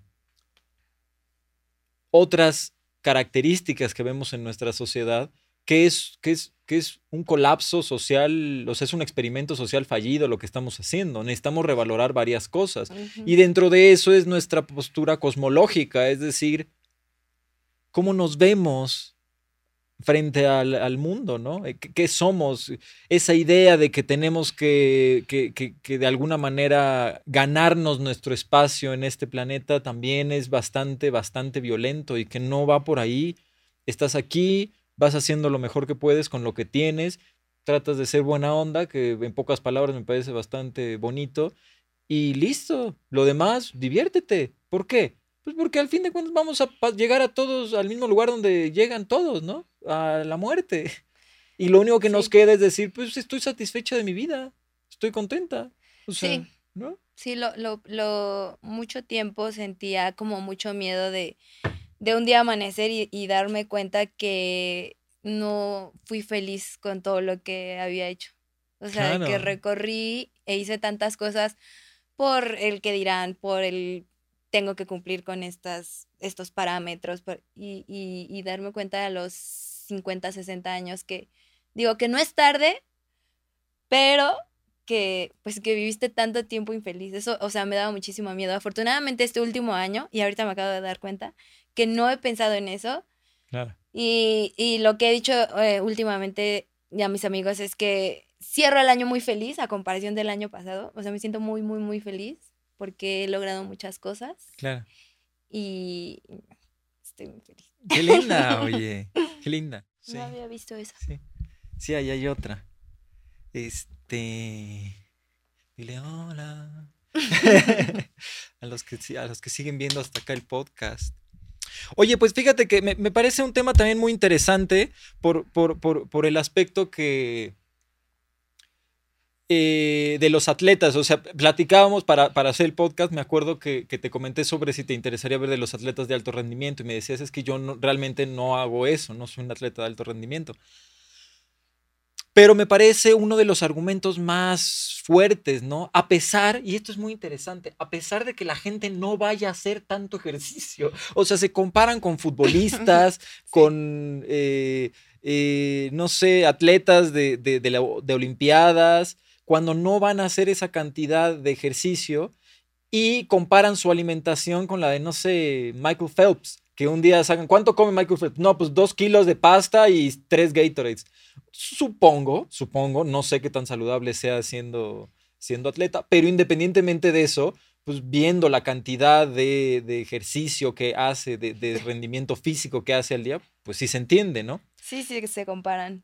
otras características que vemos en nuestra sociedad, que es, que es, que es un colapso social, o sea, es un experimento social fallido lo que estamos haciendo. Necesitamos revalorar varias cosas. Y dentro de eso es nuestra postura cosmológica, es decir, cómo nos vemos frente al, mundo, ¿no? Eh, ¿Qué, somos? Esa idea de que tenemos que, que, que, de alguna manera ganarnos nuestro espacio en este planeta también es bastante, bastante violento y que no va por ahí. Estás aquí, vas haciendo lo mejor que puedes con lo que tienes, tratas de ser buena onda, que en pocas palabras me parece bastante bonito, y listo. Lo demás, diviértete. ¿Por qué? Pues porque al fin de cuentas vamos a llegar a todos al mismo lugar donde llegan todos, ¿no? A la muerte. Y lo único que nos queda es decir, pues estoy satisfecha de mi vida, estoy contenta. sí. ¿no? Sí, lo, lo, lo, mucho tiempo sentía como mucho miedo de, de un día amanecer y, y, darme cuenta que no fui feliz con todo lo que había hecho. O sea, que recorrí e hice tantas cosas por el que dirán, por el tengo que cumplir con estas, estos parámetros y, y, darme cuenta a los 50, 60 años que digo que no es tarde, pero que pues que viviste tanto tiempo infeliz. Eso, o sea, me daba muchísimo miedo. Afortunadamente este último año, y ahorita me acabo de dar cuenta, que no he pensado en eso. Claro. Y, y lo que he dicho eh, últimamente ya a mis amigos es que cierro el año muy feliz a comparación del año pasado. O sea, me siento muy, muy, muy feliz porque he logrado muchas cosas. Claro. Y estoy muy feliz. Qué linda, oye. Qué linda. No había visto eso. Sí. Sí, ahí hay otra. Este. Dile hola. a, los que, a los que siguen viendo hasta acá el podcast. Oye, pues fíjate que me, parece un tema también muy interesante por, por, por el aspecto que, eh, de los atletas, o sea, platicábamos para, hacer el podcast, me acuerdo que, te comenté sobre si te interesaría ver de los atletas de alto rendimiento y me decías es que yo realmente no hago eso, no soy un atleta de alto rendimiento. Pero me parece uno de los argumentos más fuertes, ¿no? A pesar, y esto es muy interesante, a pesar de que la gente no vaya a hacer tanto ejercicio, o sea, se comparan con futbolistas, con, eh, eh, no sé, atletas de, de, de Olimpiadas, cuando no van a hacer esa cantidad de ejercicio y comparan su alimentación con la de, no sé, Michael Phelps, que un día sacan, ¿cuánto come Michael Phelps? No, pues dos kilos de pasta y tres Gatorades. Supongo, supongo, no sé qué tan saludable sea siendo, siendo atleta, pero independientemente de eso, pues viendo la cantidad de, ejercicio que hace, de, de, rendimiento físico que hace al día, pues sí se entiende, ¿no? Sí, sí, se comparan.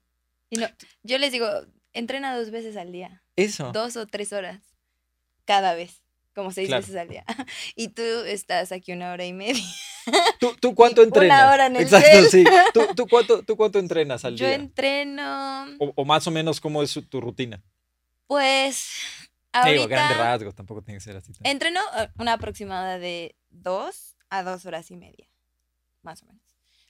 Y no, yo les digo, entrena dos veces al día. Eso. Dos o tres horas cada vez, como seis veces al día. Y tú estás aquí una hora y media. ¿Tú, cuánto entrenas? Una hora en el Exacto, sí. ¿Tú, cuánto, ¿Tú, cuánto, entrenas al día? Yo entreno... O, más o menos, ¿cómo es tu rutina? Pues... Ahorita... Digo, grande rasgos, tampoco tiene que ser así. Entreno eh, una aproximada de dos a dos horas y media, más o menos.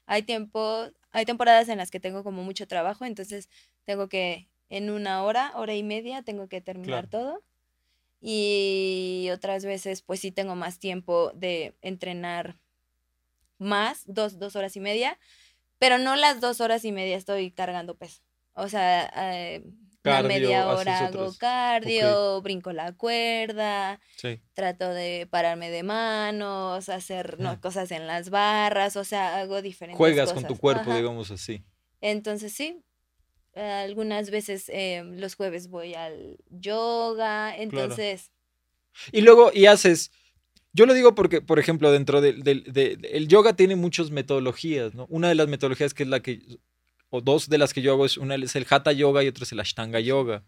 Hay tiempo, hay temporadas en las que tengo como mucho trabajo, entonces tengo que en una hora, hora y media tengo que terminar todo. Y otras veces, pues sí tengo más tiempo de entrenar más, dos, dos horas y media, pero no las dos horas y media estoy cargando peso. O sea, eh, una media hora hago cardio, brinco la cuerda, trato de pararme de manos, hacer cosas en las barras, o sea, hago diferentes Juegas con tu cuerpo, digamos así. Entonces sí, algunas veces em, los jueves voy al yoga, entonces... Y luego, y haces... Yo lo digo porque, por ejemplo, dentro del, el yoga tiene muchas metodologías, ¿no? Una de las metodologías que es la que, o dos de las que yo hago, es una es el Hatha Yoga y otra es el Ashtanga Yoga.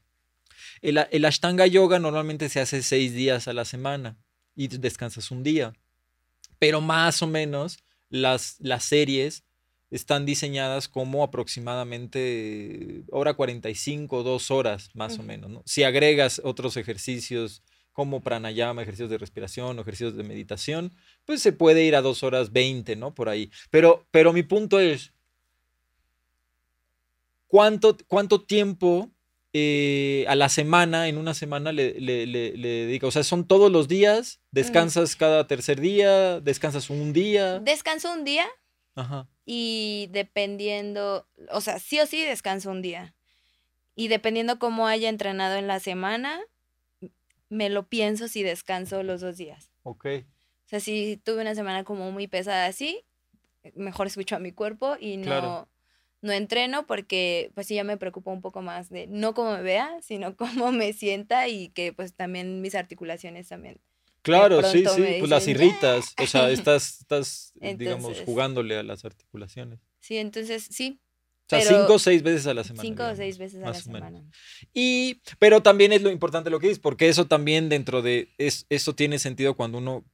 El, el Ashtanga Yoga normalmente se hace seis días a la semana y descansas un día. Pero más o menos las, las series están diseñadas como aproximadamente hora 45, dos horas más o menos. Si agregas otros ejercicios como pranayama, ejercicios de respiración o ejercicios de meditación, pues se puede ir a dos horas 20, ¿no? Por ahí. Pero, pero mi punto es, ¿cuánto, cuánto tiempo eh, a la semana, en una semana le, le, dedica? O sea, son todos los días, mm. descansas cada tercer día, descansas un día. Descanso un día Ajá. Y dependiendo, o sea, sí o sí descanso un día. Y dependiendo cómo haya entrenado en la semana, me lo pienso si descanso los dos días. Ok. O sea, si tuve una semana como muy pesada así, mejor escucho a mi cuerpo y no, Claro. no entreno porque pues sí ya me preocupa un poco más de no cómo me vea, sino cómo me sienta y que pues también mis articulaciones también. Claro, sí, sí, me pues las dicen, irritas. O sea, estás, estás digamos, jugándole a las articulaciones. Sí, entonces sí, O sea, cinco o seis veces a la semana. cinco o seis veces a la menos. semana. Y, pero también es lo importante lo que dices, porque eso también dentro de, es, eso tiene sentido cuando uno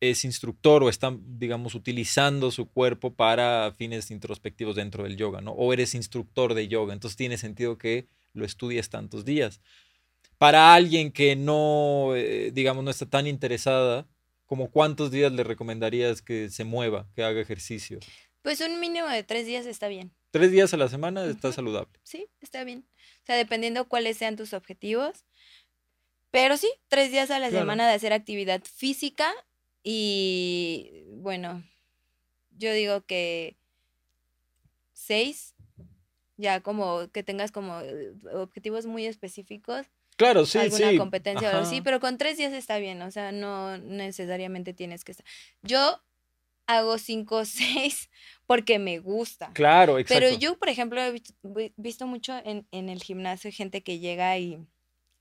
es instructor o está, digamos, utilizando su cuerpo para fines introspectivos dentro del yoga, ¿no? O eres instructor de yoga, entonces tiene sentido que lo estudies tantos días. Para alguien que no, eh, digamos, no está tan interesada, como cuántos días le recomendarías que se mueva, que haga ejercicio? Pues un mínimo de tres días está bien. Tres días a la semana está saludable. Sí, está bien. O sea, dependiendo cuáles sean tus objetivos. Pero sí, tres días a la Claro. semana de hacer actividad física y bueno, yo digo que seis, ya como que tengas como eh, objetivos muy específicos, Claro, sí, alguna sí. competencia o algo así, ajá. pero con tres días está bien, o sea, no necesariamente tienes que estar. Yo hago cinco o seis porque me gusta. Claro, exacto. Pero yo, por ejemplo, he visto, vi- visto mucho en, en el gimnasio gente que llega y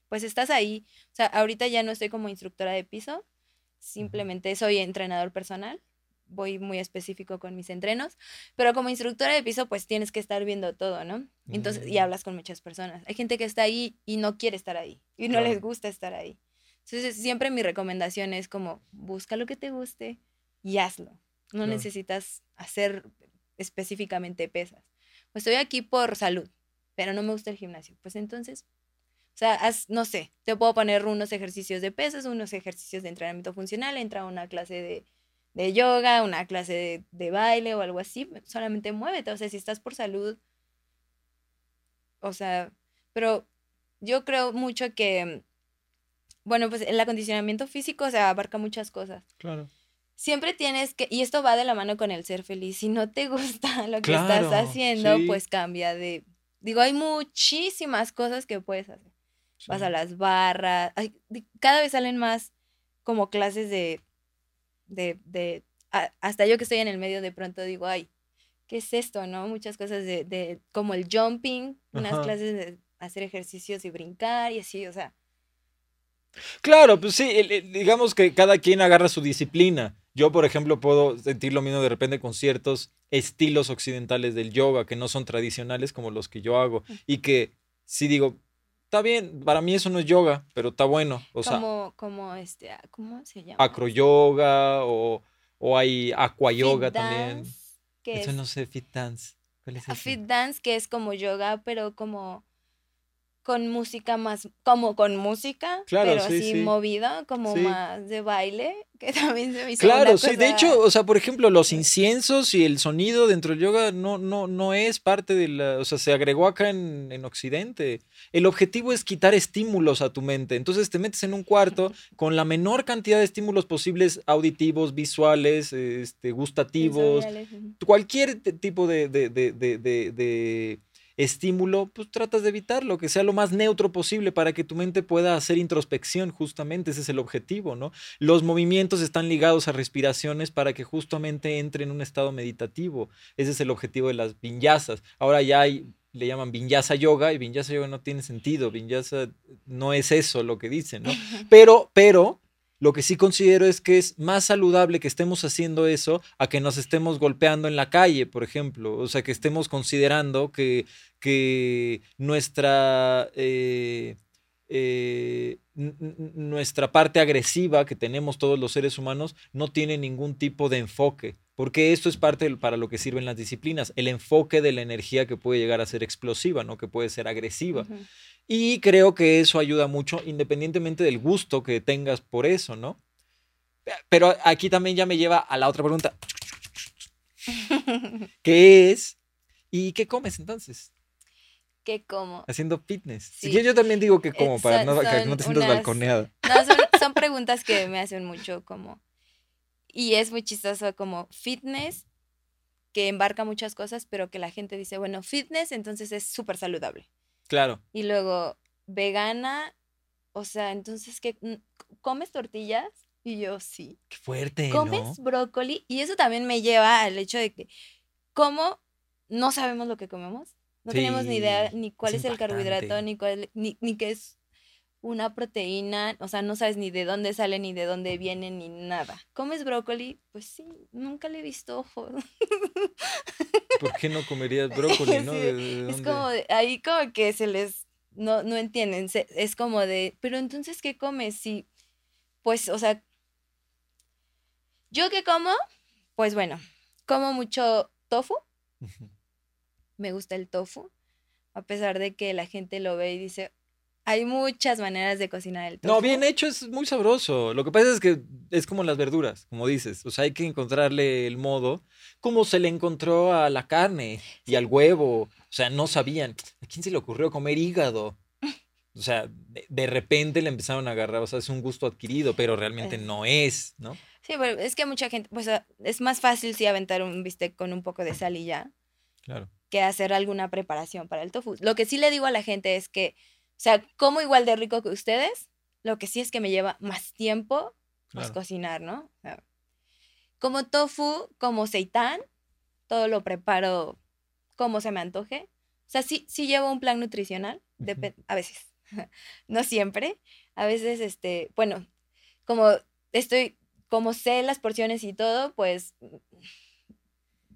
pues estás ahí. O sea, ahorita ya no estoy como instructora de piso, simplemente soy entrenador personal. Voy muy específico con mis entrenos, pero como instructora de piso, pues tienes que estar viendo todo, ¿no? Entonces, y Mm. hablas con muchas personas. Hay gente que está ahí y no quiere estar ahí, y no les Claro. gusta estar ahí. Entonces, siempre mi recomendación es como, busca lo que te guste y hazlo. No Claro. necesitas hacer específicamente pesas. Pues estoy aquí por salud, pero no me gusta el gimnasio. Pues entonces, o sea, haz, no sé, te puedo poner unos ejercicios de pesas, unos ejercicios de entrenamiento funcional, entra a una clase de, de yoga, una clase de, de baile o algo así, solamente muévete. O sea, si estás por salud, o sea, pero yo creo mucho que, bueno, pues el acondicionamiento físico, o sea, abarca muchas cosas Claro. siempre tienes que, y esto va de la mano con el ser feliz, si no te gusta lo que Claro, estás haciendo, sí. pues cambia de, digo, hay muchísimas cosas que puedes hacer. Vas a las barras, cada vez salen más como clases de, de, de, a- hasta yo que estoy en el medio de pronto digo, ay, ¿qué es esto, no? Muchas cosas de, de como el jumping, unas Ajá. clases de hacer ejercicios y brincar y así, o sea, Claro, pues sí, digamos que cada quien agarra su disciplina. Yo, por ejemplo, puedo sentir lo mismo de repente con ciertos estilos occidentales del yoga que no son tradicionales como los que yo hago y que sí digo, está bien, para mí eso no es yoga, pero está bueno. O sea, como, como este, ah, ¿cómo se llama? acroyoga o, o hay aqua yoga Fit también. dance, que Eso es no sé, fit dance. ¿Cuál es a ese? fit dance, que es como yoga, pero como con música más, como con música, Claro, pero sí, así sí. movido, como Sí. más de baile, que también se me hizo Claro, una sí, de hecho, o sea, por ejemplo, los inciensos y el sonido dentro del yoga no, no, no es parte de la, o sea, se agregó acá en, en Occidente. El objetivo es quitar estímulos a tu mente. Entonces te metes en un cuarto con la menor cantidad de estímulos posibles, auditivos, visuales, este, gustativos, cualquier tipo de, de- de- de- de- de estímulo, pues tratas de evitarlo, que sea lo más neutro posible para que tu mente pueda hacer introspección, justamente, ese es el objetivo, ¿no? Los movimientos están ligados a respiraciones para que justamente entre en un estado meditativo, ese es el objetivo de las vinyasas. Ahora ya hay, le llaman vinyasa yoga y vinyasa yoga no tiene sentido, vinyasa no es eso lo que dicen, ¿no? Pero, pero, lo que sí considero es que es más saludable que estemos haciendo eso a que nos estemos golpeando en la calle, por ejemplo. O sea, que estemos considerando que, que nuestra, eh, eh, nuestra parte agresiva que tenemos todos los seres humanos no tiene ningún tipo de enfoque. Porque esto es parte para lo que sirven las disciplinas, el enfoque de la energía que puede llegar a ser explosiva, ¿no? Que puede ser agresiva. Y creo que eso ayuda mucho, independientemente del gusto que tengas por eso, ¿no? Pero aquí también ya me lleva a la otra pregunta, que es, ¿y qué comes entonces? que como. Haciendo fitness. Sí. yo también digo que Eh, como, para son- no, que no te sientas unas- balconeada. No, son, son preguntas que me hacen mucho como... Y es muy chistoso como fitness, que embarca muchas cosas, pero que la gente dice, bueno, fitness, entonces es súper saludable. Claro. Y luego, vegana, o sea, entonces, ¿qué? ¿Comes tortillas? Y yo, sí. Qué fuerte. ¿Comes brócoli? Y eso también me lleva al hecho de que, ¿cómo no sabemos lo que comemos? No tenemos ni idea ni cuál es, el carbohidrato, ni, cuál, ni, ni qué es una proteína, o sea, no sabes ni de dónde sale, ni de dónde viene, ni nada. ¿Comes brócoli? Pues sí, nunca le he visto ojos. ¿Por qué no comerías brócoli, no? es como, ahí como que se les, no, no entienden, es como de, pero entonces, ¿qué comes? Sí, pues, o sea, ¿yo qué como? Pues bueno, como mucho tofu. Me gusta el tofu, a pesar de que la gente lo ve y dice, hay muchas maneras de cocinar el tofu. No, bien hecho es muy sabroso. Lo que pasa es que es como las verduras, como dices. O sea, hay que encontrarle el modo, como se le encontró a la carne y al huevo. O sea, no sabían. ¿A quién se le ocurrió comer hígado? O sea, de, repente le empezaron a agarrar. O sea, es un gusto adquirido, pero realmente no es, ¿no? Sí, pero es que mucha gente, pues es más fácil si aventar un bistec con un poco de sal y ya. Claro. Que hacer alguna preparación para el tofu. Lo que sí le digo a la gente es que o sea, como igual de rico que ustedes, lo que sí es que me lleva más tiempo pues, cocinar, ¿no? como tofu, como seitán, todo lo preparo como se me antoje. O sea, sí, sí llevo un plan nutricional, a veces, no siempre. A veces, este, bueno, como estoy, como sé las porciones y todo, pues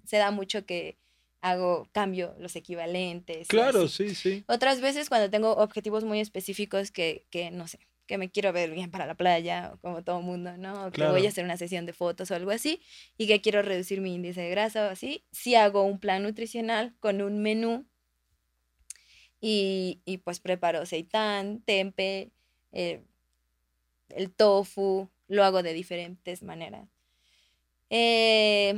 se da mucho que hago, cambio los equivalentes. Claro, sí, sí. Otras veces cuando tengo objetivos muy específicos que, que no sé, que me quiero ver bien para la playa, como todo mundo, ¿no? O que voy a hacer una sesión de fotos o algo así, y que quiero reducir mi índice de grasa o así, sí hago un plan nutricional con un menú y, y pues preparo seitán, tempe, eh, el tofu, lo hago de diferentes maneras. Eh,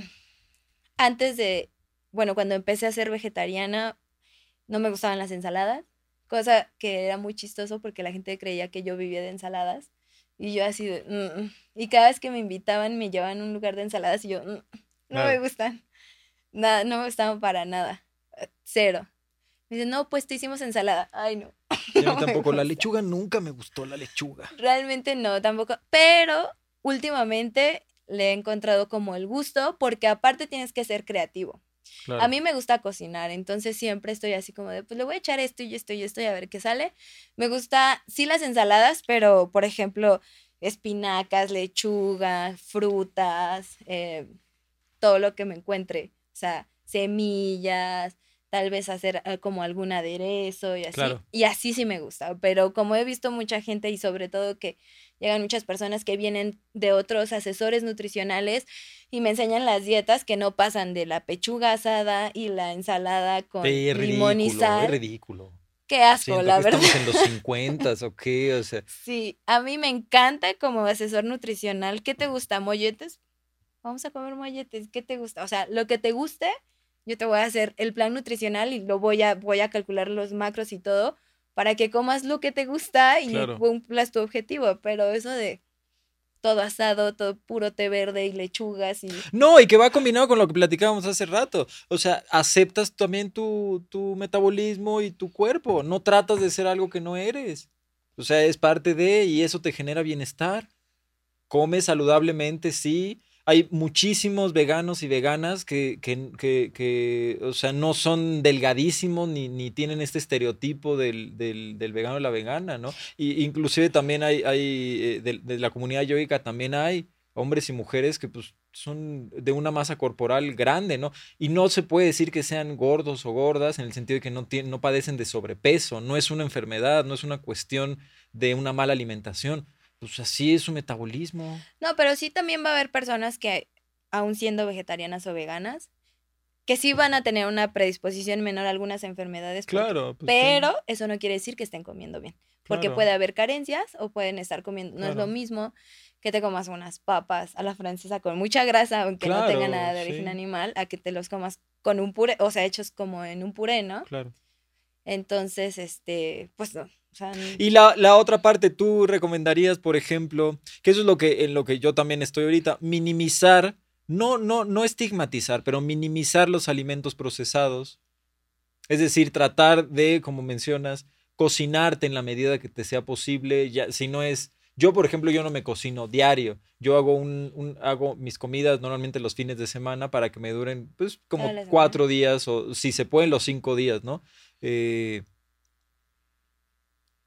antes de, bueno, cuando empecé a ser vegetariana, no me gustaban las ensaladas, cosa que era muy chistoso porque la gente creía que yo vivía de ensaladas. Y yo así de, mm, mm". y cada vez que me invitaban me llevaban a un lugar de ensaladas y yo, mm, no me gustan, nada, no me gustaban para nada, eh, cero. Me dicen, no, pues te hicimos ensalada. Ay, no. tampoco, la lechuga nunca me gustó, la lechuga. Realmente no, tampoco. Pero últimamente le he encontrado como el gusto porque aparte tienes que ser creativo. A mí me gusta cocinar, entonces siempre estoy así como de, pues le voy a echar esto y esto y esto y a ver qué sale. Me gusta, sí, las ensaladas, pero por ejemplo, espinacas, lechuga, frutas, eh, todo lo que me encuentre, o sea, semillas, tal vez hacer ah, como algún aderezo y así. Y así sí me gusta, pero como he visto mucha gente y sobre todo que llegan muchas personas que vienen de otros asesores nutricionales y me enseñan las dietas que no pasan de la pechuga asada y la ensalada con limón y sal. Es ridículo. Qué asco, la verdad. Estamos en los 50 o qué, o sea. Sí, a mí me encanta como asesor nutricional. ¿Qué te gusta? ¿Molletes? Vamos a comer molletes. ¿Qué te gusta? O sea, lo que te guste yo te voy a hacer el plan nutricional y lo voy a, voy a calcular los macros y todo para que comas lo que te gusta y cumplas tu objetivo, pero eso de todo asado, todo puro té verde y lechugas y... No, y que va combinado con lo que platicábamos hace rato. O sea, aceptas también tu, tu metabolismo y tu cuerpo. No tratas de ser algo que no eres. O sea, es parte de y eso te genera bienestar. Comes saludablemente, sí, hay muchísimos veganos y veganas que, que, que, o sea, no son delgadísimos ni, ni tienen este estereotipo del, del, del, vegano o la vegana, ¿no? Y inclusive también hay, hay eh, de, de, la comunidad yoica también hay hombres y mujeres que pues son de una masa corporal grande, ¿no? Y no se puede decir que sean gordos o gordas en el sentido de que no, tienen, no padecen de sobrepeso, no es una enfermedad, no es una cuestión de una mala alimentación pues así es su metabolismo. No, pero sí también va a haber personas que, aún siendo vegetarianas o veganas, que sí van a tener una predisposición menor a algunas enfermedades. Claro. Pues pero eso no quiere decir que estén comiendo bien. Porque puede haber carencias o pueden estar comiendo. No es lo mismo que te comas unas papas a la francesa con mucha grasa, aunque no tenga nada de origen animal, a que te los comas con un puré, o sea, hechos como en un puré, ¿no? Claro. Entonces, este, pues no, y la, la, otra parte, tú recomendarías, por ejemplo, que eso es lo que, en lo que yo también estoy ahorita, minimizar no, no, no estigmatizar, pero minimizar los alimentos procesados. Es decir, tratar de, como mencionas, cocinarte en la medida que te sea posible. Ya, si no es. Yo, por ejemplo, yo no me cocino diario. Yo hago un, hago mis comidas normalmente los fines de semana para que me duren, pues, como cuatro días o si se pueden los cinco días, ¿no? Eh,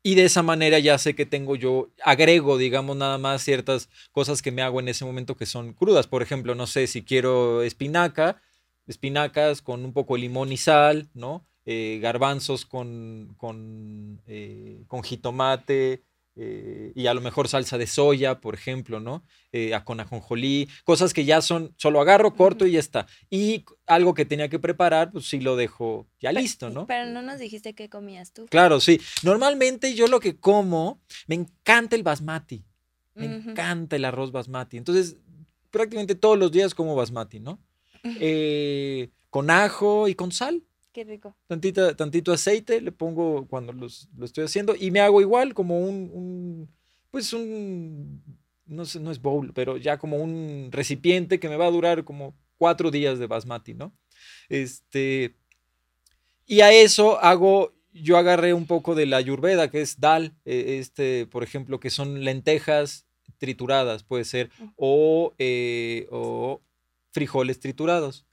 y de esa manera ya sé que tengo yo, agrego, digamos, nada más ciertas cosas que me hago en ese momento que son crudas. Por ejemplo, no sé si quiero espinaca, espinacas con un poco de limón y sal, ¿no? Eh, garbanzos con, con, eh, con jitomate, eh, y a lo mejor salsa de soya, por ejemplo, ¿no? Eh, con ajonjolí, cosas que ya son, solo agarro, corto y ya está. Y algo que tenía que preparar, pues sí lo dejo ya listo, ¿no? Pero no nos dijiste qué comías tú. Claro, sí. Normalmente yo lo que como, me encanta el basmati, me encanta el arroz basmati. Entonces, prácticamente todos los días como basmati, ¿no? Eh, con ajo y con sal. Qué rico. Tantita, tantito aceite le pongo cuando los, lo estoy haciendo y me hago igual como un, un, pues un, no sé, no es bowl, pero ya como un recipiente que me va a durar como cuatro días de basmati, ¿no? Este, y a eso hago, yo agarré un poco de la ayurveda, que es dal, e, este, por ejemplo, que son lentejas trituradas, puede ser, o, eh, o frijoles triturados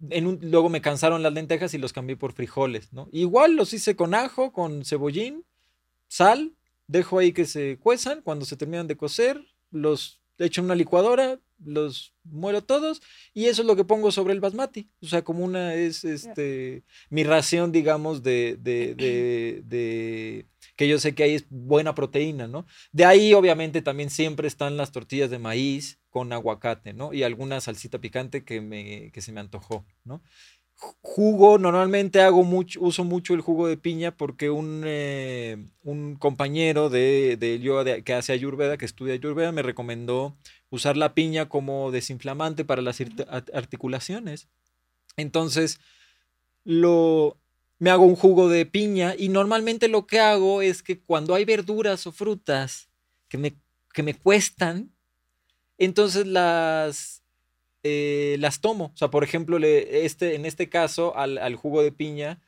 luego me cansaron las lentejas y los cambié por frijoles, ¿no? Igual los hice con ajo, con cebollín, sal, dejo ahí que se cuezan, cuando se terminan de cocer, los echo en una licuadora, los muero todos y eso es lo que pongo sobre el basmati. O sea, como una es este mi ración, digamos, de, de, de, que yo sé que ahí es buena proteína, ¿no? De ahí, obviamente, también siempre están las tortillas de maíz con aguacate, ¿no? Y alguna salsita picante que, me, que se me antojó, ¿no? Jugo, normalmente hago mucho, uso mucho el jugo de piña porque un, eh, un compañero de, de que hace ayurveda, que estudia ayurveda, me recomendó usar la piña como desinflamante para las articulaciones. Entonces, lo, me hago un jugo de piña y normalmente lo que hago es que cuando hay verduras o frutas que me, que me cuestan, entonces las, eh, las tomo. O sea, por ejemplo, este, en este caso, al, al, jugo de piña,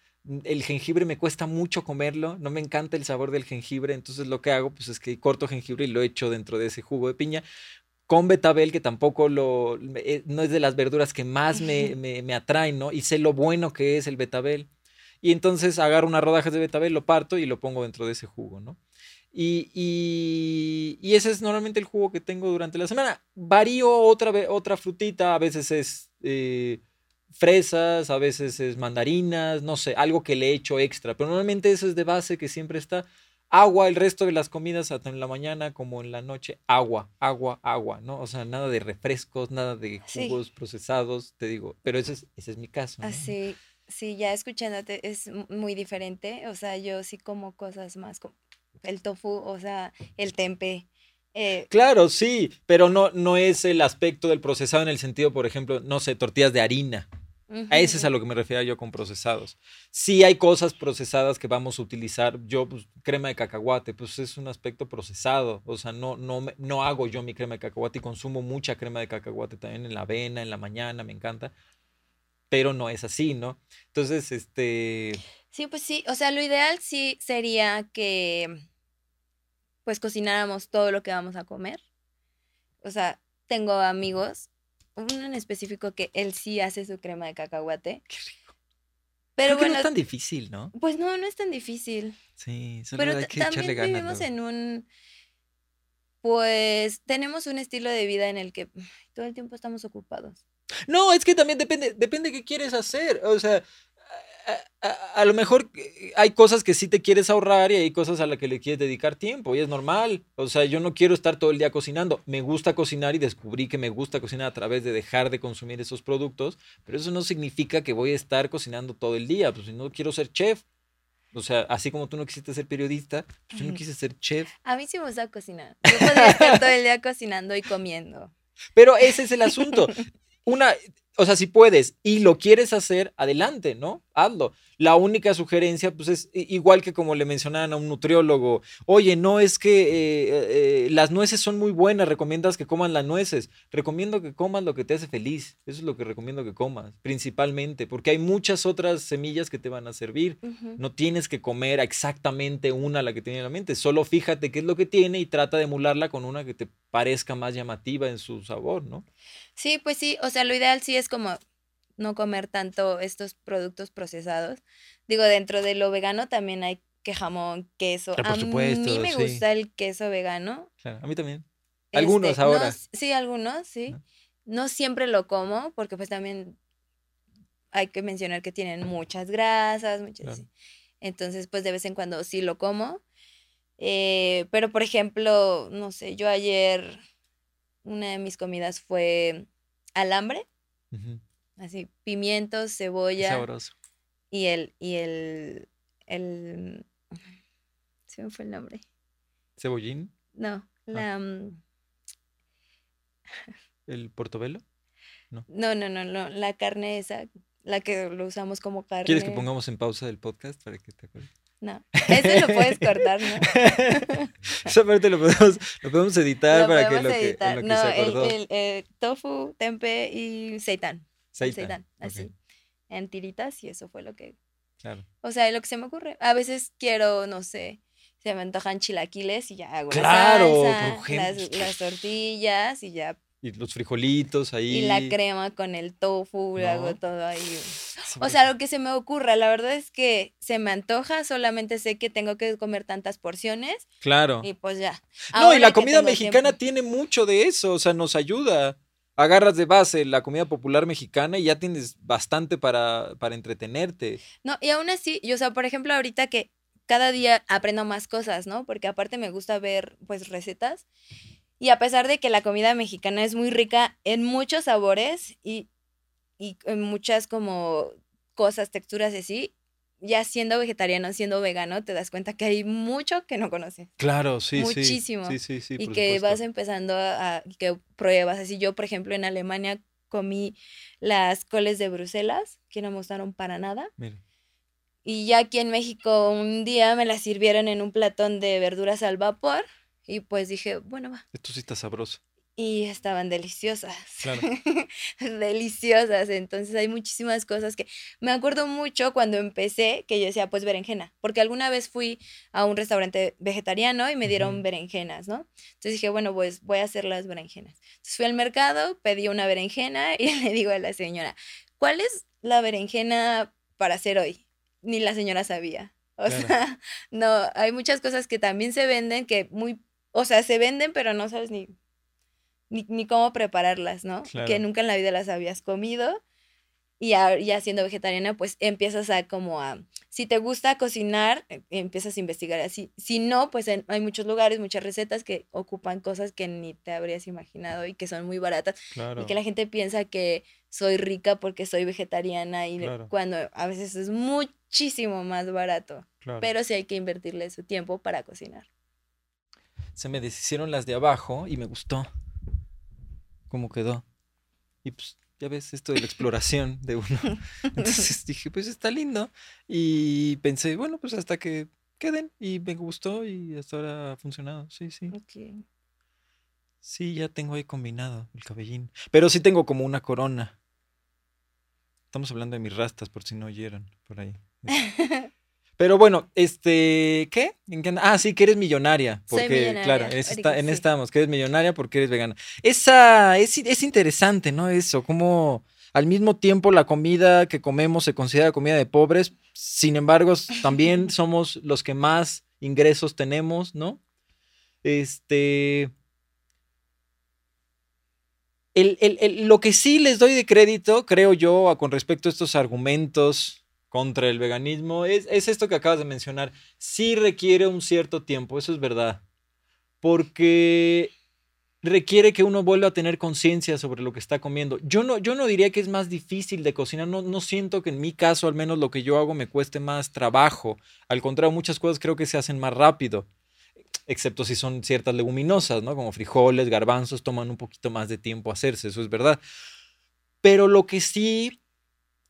el jengibre me cuesta mucho comerlo, no me encanta el sabor del jengibre, entonces lo que hago pues es que corto jengibre y lo echo dentro de ese jugo de piña con betabel, que tampoco lo, eh, no es de las verduras que más me, me, atraen, ¿no? Y sé lo bueno que es el betabel. Y entonces agarro unas rodajas de betabel, lo parto y lo pongo dentro de ese jugo, ¿no? Y, y, ese es normalmente el jugo que tengo durante la semana. Varío otra, otra frutita, a veces es eh, fresas, a veces es mandarinas, no sé, algo que le echo extra, pero normalmente eso es de base que siempre está agua, el resto de las comidas, tanto en la mañana como en la noche, agua, agua, agua, ¿no? O sea, nada de refrescos, nada de jugos procesados, te digo, pero ese es, ese es mi caso. Así, sí, ya escuchándote es muy diferente, o sea, yo sí como cosas más, como el tofu, o sea, el tempe. Eh, claro, sí, pero no, no es el aspecto del procesado en el sentido, por ejemplo, no sé, tortillas de harina. A ese es a lo que me refiero yo con procesados. Sí hay cosas procesadas que vamos a utilizar. Yo, pues, crema de cacahuate, pues es un aspecto procesado. O sea, no, no, no hago yo mi crema de cacahuate y consumo mucha crema de cacahuate también en la avena, en la mañana, me encanta. Pero no es así, ¿no? Entonces, este... Sí, pues sí. O sea, lo ideal sí sería que, pues, cocináramos todo lo que vamos a comer. O sea, tengo amigos uno en específico que él sí hace su crema de cacahuate. Qué rico. Pero bueno, no es tan difícil, ¿no? Pues no, no es tan difícil. Sí, solo Pero hay que también vivimos en un pues tenemos un estilo de vida en el que todo el tiempo estamos ocupados. No, es que también depende, depende de qué quieres hacer. O sea, a, lo mejor hay cosas que sí te quieres ahorrar y hay cosas a las que le quieres dedicar tiempo y es normal. O sea, yo no quiero estar todo el día cocinando. Me gusta cocinar y descubrí que me gusta cocinar a través de dejar de consumir esos productos, pero eso no significa que voy a estar cocinando todo el día. Pues si no quiero ser chef. O sea, así como tú no quisiste ser periodista, pues yo no quise ser chef. A mí sí me gusta cocinar. Yo podría estar todo el día cocinando y comiendo. Pero ese es el asunto. Una, o sea, si puedes y lo quieres hacer, adelante, ¿no? hazlo. La única sugerencia, pues es igual que como le mencionaban a un nutriólogo, oye, no es que eh, eh, las nueces son muy buenas, recomiendas que coman las nueces. Recomiendo que comas lo que te hace feliz. Eso es lo que recomiendo que comas, principalmente, porque hay muchas otras semillas que te van a servir. No tienes que comer exactamente una la que tiene en la mente, solo fíjate qué es lo que tiene y trata de emularla con una que te parezca más llamativa en su sabor, ¿no? Sí, pues sí, o sea, lo ideal sí es como no comer tanto estos productos procesados. Digo, dentro de lo vegano también hay que jamón, queso. Ah, a mí me gusta el queso vegano. Claro, a mí también. Algunos este, ahora. sí, algunos, sí. No siempre lo como porque pues también hay que mencionar que tienen muchas grasas, muchas... Entonces, pues de vez en cuando sí lo como. Eh, pero, por ejemplo, no sé, yo ayer una de mis comidas fue alambre. Así, pimientos, cebolla. sabroso. Y el, y el, el, se me fue el nombre. ¿Cebollín? No, ah. la... Mm, ¿El portobelo? No. No, no, no, no, la carne esa, la que lo usamos como carne. ¿Quieres que pongamos en pausa el podcast para que te acuerdes? No, ese lo puedes cortar, ¿no? Esa parte lo podemos, lo podemos editar para que lo que, no, El, el, tofu, tempe y seitan. Seitan. así. En tiritas y eso fue lo que... Claro. O sea, lo que se me ocurre. A veces quiero, no sé, se me antojan chilaquiles y ya hago claro, la salsa, las, tortillas y ya y los frijolitos ahí. Y la crema con el tofu, hago todo ahí. O sea, lo que se me ocurra, la verdad es que se me antoja, solamente sé que tengo que comer tantas porciones. Claro. Y pues ya. no, y la comida mexicana tiene mucho de eso, o sea, nos ayuda agarras de base la comida popular mexicana y ya tienes bastante para, para entretenerte. No, y aún así, yo, o sea, por ejemplo, ahorita que cada día aprendo más cosas, ¿no? Porque aparte me gusta ver, pues, recetas. Y a pesar de que la comida mexicana es muy rica en muchos sabores y, y en muchas como cosas, texturas así, ya siendo vegetariano, siendo vegano, te das cuenta que hay mucho que no conoces. Claro, sí, Muchísimo. sí. Sí, sí, Y que vas empezando a, que pruebas. Así yo, por ejemplo, en Alemania comí las coles de Bruselas, que no me gustaron para nada. Y ya aquí en México un día me las sirvieron en un platón de verduras al vapor. Y pues dije, bueno, va. Esto sí está sabroso y estaban deliciosas. deliciosas. Entonces hay muchísimas cosas que me acuerdo mucho cuando empecé que yo decía, pues berenjena, porque alguna vez fui a un restaurante vegetariano y me dieron berenjenas, ¿no? Entonces dije, bueno, pues voy a hacer las berenjenas. Entonces fui al mercado, pedí una berenjena y le digo a la señora, ¿cuál es la berenjena para hacer hoy? Ni la señora sabía. O sea, no, hay muchas cosas que también se venden que muy, o sea, se venden, pero no sabes ni ni, cómo prepararlas, ¿no? Que nunca en la vida las habías comido. Y ya, siendo vegetariana, pues empiezas a como a, si te gusta cocinar, eh, empiezas a investigar así. Si no, pues hay muchos lugares, muchas recetas que ocupan cosas que ni te habrías imaginado y que son muy baratas. Y que la gente piensa que soy rica porque soy vegetariana y cuando a veces es muchísimo más barato. Pero sí hay que invertirle su tiempo para cocinar. Se me deshicieron las de abajo y me gustó cómo quedó. Y pues ya ves esto de la exploración de uno. Entonces dije, pues está lindo. Y pensé, bueno, pues hasta que queden. Y me gustó y hasta ahora ha funcionado. Sí, sí. Sí, ya tengo ahí combinado el cabellín. Pero sí tengo como una corona. Estamos hablando de mis rastas, por si no oyeron por ahí. Pero bueno, este, ¿qué? Ah, sí, que eres millonaria. Porque, claro, en, esta, en estamos, que eres millonaria porque eres vegana. Esa, es, es interesante, ¿no? Eso, como al mismo tiempo la comida que comemos se considera comida de pobres, sin embargo, también somos los que más ingresos tenemos, ¿no? Este. lo que sí les doy de crédito, creo yo, con respecto a estos argumentos contra el veganismo es, esto que acabas de mencionar. Sí requiere un cierto tiempo, eso es verdad. Porque requiere que uno vuelva a tener conciencia sobre lo que está comiendo. Yo no, yo no diría que es más difícil de cocinar, no, no siento que en mi caso al menos lo que yo hago me cueste más trabajo. Al contrario, muchas cosas creo que se hacen más rápido, excepto si son ciertas leguminosas, ¿no? Como frijoles, garbanzos, toman un poquito más de tiempo hacerse, eso es verdad. Pero lo que sí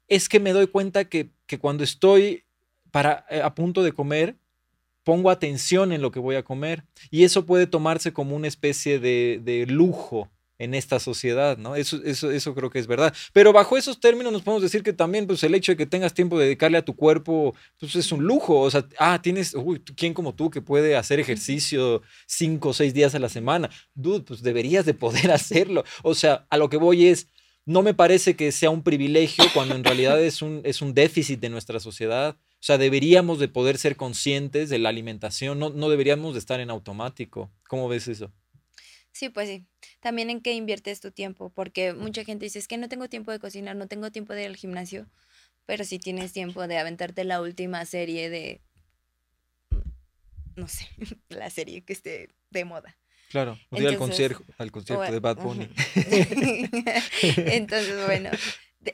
es que me doy cuenta que, que cuando estoy para, eh, a punto de comer, pongo atención en lo que voy a comer. Y eso puede tomarse como una especie de, de lujo en esta sociedad, ¿no? Eso, eso, eso creo que es verdad. Pero bajo esos términos nos podemos decir que también, pues, el hecho de que tengas tiempo de dedicarle a tu cuerpo, pues, es un lujo. O sea, ah, tienes, uy, ¿quién como tú que puede hacer ejercicio cinco o seis días a la semana? Dude, pues deberías de poder hacerlo. O sea, a lo que voy es, no me parece que sea un privilegio cuando en realidad es un, es un déficit de nuestra sociedad. O sea, deberíamos de poder ser conscientes de la alimentación, no, no deberíamos de estar en automático. ¿Cómo ves eso? Sí, pues sí. También en qué inviertes tu tiempo, porque mucha gente dice, es que no tengo tiempo de cocinar, no tengo tiempo de ir al gimnasio, pero sí tienes tiempo de aventarte la última serie de, no sé, la serie que esté de moda. Claro, o ir al concierto, al concierto de Bad Bunny. Entonces, bueno,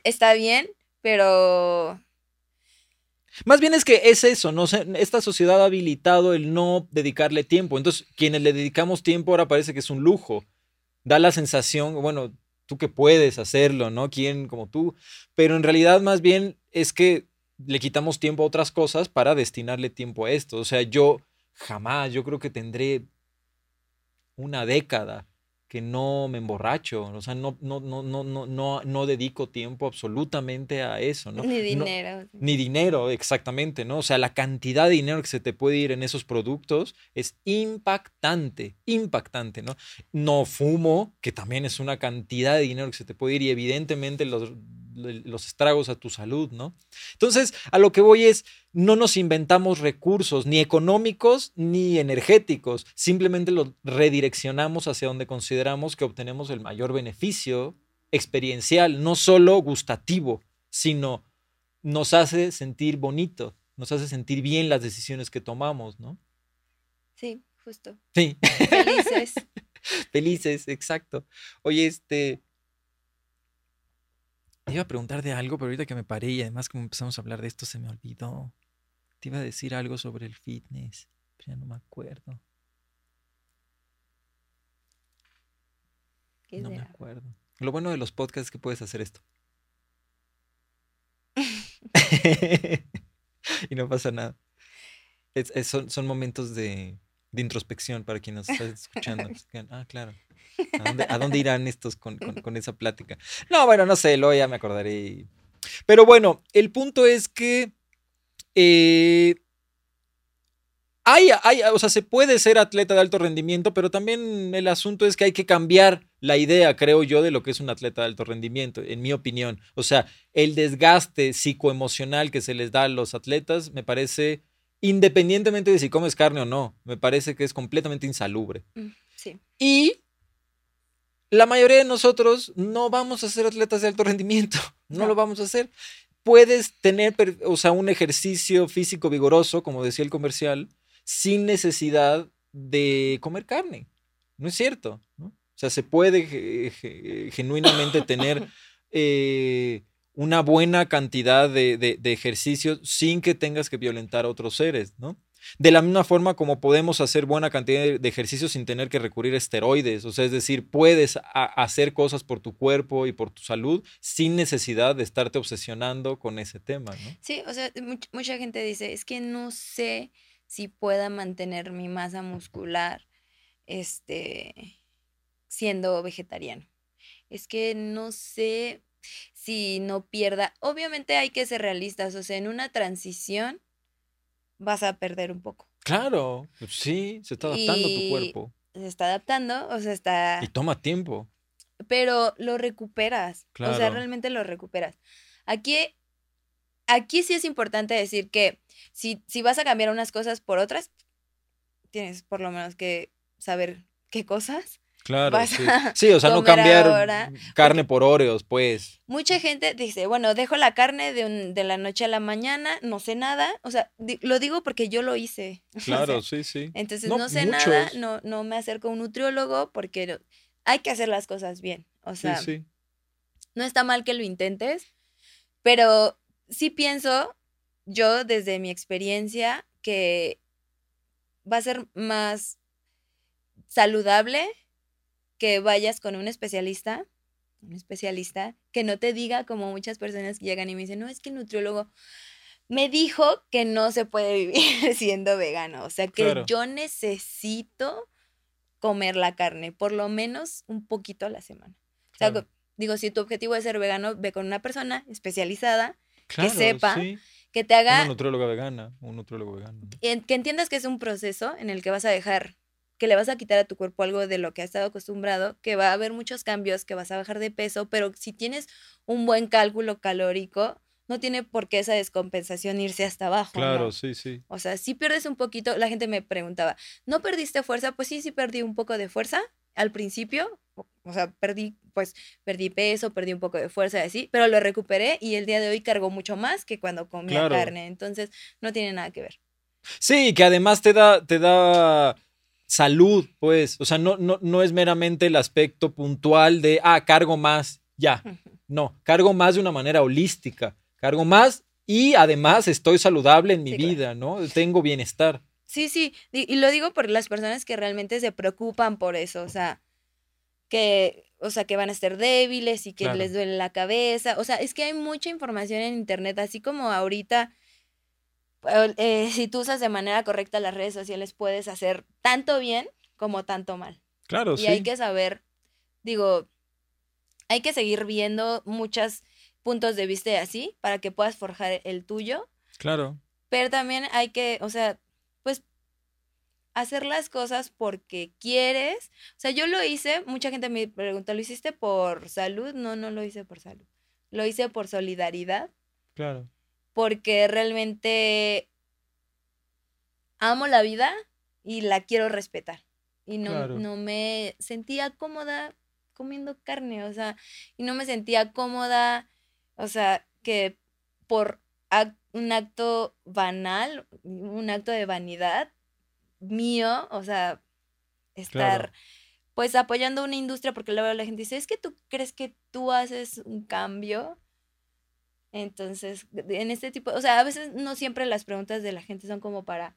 está bien, pero más bien es que es eso, ¿no? esta sociedad ha habilitado el no dedicarle tiempo. Entonces, quienes le dedicamos tiempo ahora parece que es un lujo. Da la sensación, bueno, tú que puedes hacerlo, ¿no? ¿Quién como tú? Pero en realidad más bien es que le quitamos tiempo a otras cosas para destinarle tiempo a esto. O sea, yo jamás, yo creo que tendré una década que no me emborracho, o sea, no, no, no, no, no, no, no dedico tiempo absolutamente a eso, ¿no? Ni dinero. ni dinero, exactamente, ¿no? O sea, la cantidad de dinero que se te puede ir en esos productos es impactante, impactante, ¿no? No fumo, que también es una cantidad de dinero que se te puede ir y evidentemente los los estragos a tu salud, ¿no? Entonces, a lo que voy es, no nos inventamos recursos ni económicos ni energéticos, simplemente los redireccionamos hacia donde consideramos que obtenemos el mayor beneficio experiencial, no solo gustativo, sino nos hace sentir bonito, nos hace sentir bien las decisiones que tomamos, ¿no? Sí, justo. Sí. Felices. Felices, exacto. Oye, este, te iba a preguntar de algo, pero ahorita que me paré y además como empezamos a hablar de esto se me olvidó. Te iba a decir algo sobre el fitness, pero ya no me acuerdo. no me acuerdo. Lo bueno de los podcasts es que puedes hacer esto. y no pasa nada. son, momentos de, introspección para quien nos está escuchando. ah, claro. ¿A dónde, irán estos con, esa plática? No, bueno, no sé, luego ya me acordaré. Pero bueno, el punto es que eh, hay, hay, o sea, se puede ser atleta de alto rendimiento, pero también el asunto es que hay que cambiar la idea, creo yo, de lo que es un atleta de alto rendimiento, en mi opinión. O sea, el desgaste psicoemocional que se les da a los atletas me parece, independientemente de si comes carne o no, me parece que es completamente insalubre. Mm, sí. Y la mayoría de nosotros no vamos a ser atletas de alto rendimiento, no, lo vamos a hacer. Puedes tener, o sea, un ejercicio físico vigoroso, como decía el comercial, sin necesidad de comer carne. No es cierto, ¿no? O sea, se puede genuinamente tener eh, una buena cantidad de, de, de ejercicios sin que tengas que violentar a otros seres, ¿no? De la misma forma como podemos hacer buena cantidad de ejercicios sin tener que recurrir a esteroides, o sea, es decir, puedes hacer cosas por tu cuerpo y por tu salud sin necesidad de estarte obsesionando con ese tema, ¿no? Sí, o sea, mucha gente dice, es que no sé si pueda mantener mi masa muscular este, siendo vegetariano. Es que no sé si no pierda. Obviamente hay que ser realistas, o sea, en una transición vas a perder un poco. Claro, pues sí, se está adaptando tu cuerpo. Se está adaptando, o sea, está... Y toma tiempo. Pero lo recuperas. O sea, realmente lo recuperas. Aquí, aquí sí es importante decir que si, si vas a cambiar unas cosas por otras, tienes por lo menos que saber qué cosas. Claro, sí. o sea, no cambiar carne por Oreos, pues. Mucha gente dice, bueno, dejo la carne de, de, la noche a la mañana, no sé nada. O sea, lo digo porque yo lo hice. Claro, sí, sí. Entonces, no, sé nada, no, no me acerco a un nutriólogo porque hay que hacer las cosas bien. O sea, no está mal que lo intentes, pero sí pienso, yo desde mi experiencia, que va a ser más saludable que vayas con un especialista, un especialista, que no te diga como muchas personas llegan y me dicen, no, es que el nutriólogo me dijo que no se puede vivir siendo vegano. O sea, que Claro. yo necesito comer la carne, por lo menos un poquito a la semana. O sea, digo, si tu objetivo es ser vegano, ve con una persona especializada Claro, sepa sí. que te haga Una nutrióloga vegana, un nutriólogo vegano. que entiendas que es un proceso en el que vas a dejar, que le vas a quitar a tu cuerpo algo de lo que ha estado acostumbrado, que va a haber muchos cambios, que vas a bajar de peso, pero si tienes un buen cálculo calórico, no tiene por qué esa descompensación irse hasta abajo. Claro, ¿no? sí, sí. O sea, si pierdes un poquito, la gente me preguntaba, ¿no perdiste fuerza? Pues sí, sí perdí un poco de fuerza al principio. O sea, perdí, pues, perdí peso, perdí un poco de fuerza y así, pero lo recuperé y el día de hoy cargo mucho más que cuando comía Claro. carne. Entonces, no tiene nada que ver. Sí, que además te da, te da salud, pues. O sea, no, no, no es meramente el aspecto puntual de, ah, cargo más, ya. No, cargo más de una manera holística. Cargo más y además estoy saludable en mi Sí, claro. vida, ¿no? Tengo bienestar. Sí, sí, y lo digo por las personas que realmente se preocupan por eso, o sea, que, o sea, que van a estar débiles y que Claro. les duele la cabeza, o sea, es que hay mucha información en internet, así como ahorita, eh, si tú usas de manera correcta las redes sociales, puedes hacer tanto bien como tanto mal. Claro, Y sí. hay que saber, digo, hay que seguir viendo muchos puntos de vista y así para que puedas forjar el tuyo. Claro. Pero también hay que, o sea, pues hacer las cosas porque quieres. O sea, yo lo hice, mucha gente me pregunta, ¿lo hiciste por salud? No, no lo hice por salud. Lo hice por solidaridad, Claro. Porque realmente amo la vida y la quiero respetar. Y no, Claro. no me sentía cómoda comiendo carne, o sea, y no me sentía cómoda, o sea, que por un acto banal, un acto de vanidad mío, o sea, estar Claro. pues apoyando una industria, porque luego la gente dice, es que tú crees que tú haces un cambio. Entonces, en este tipo, o sea, a veces no siempre las preguntas de la gente son como para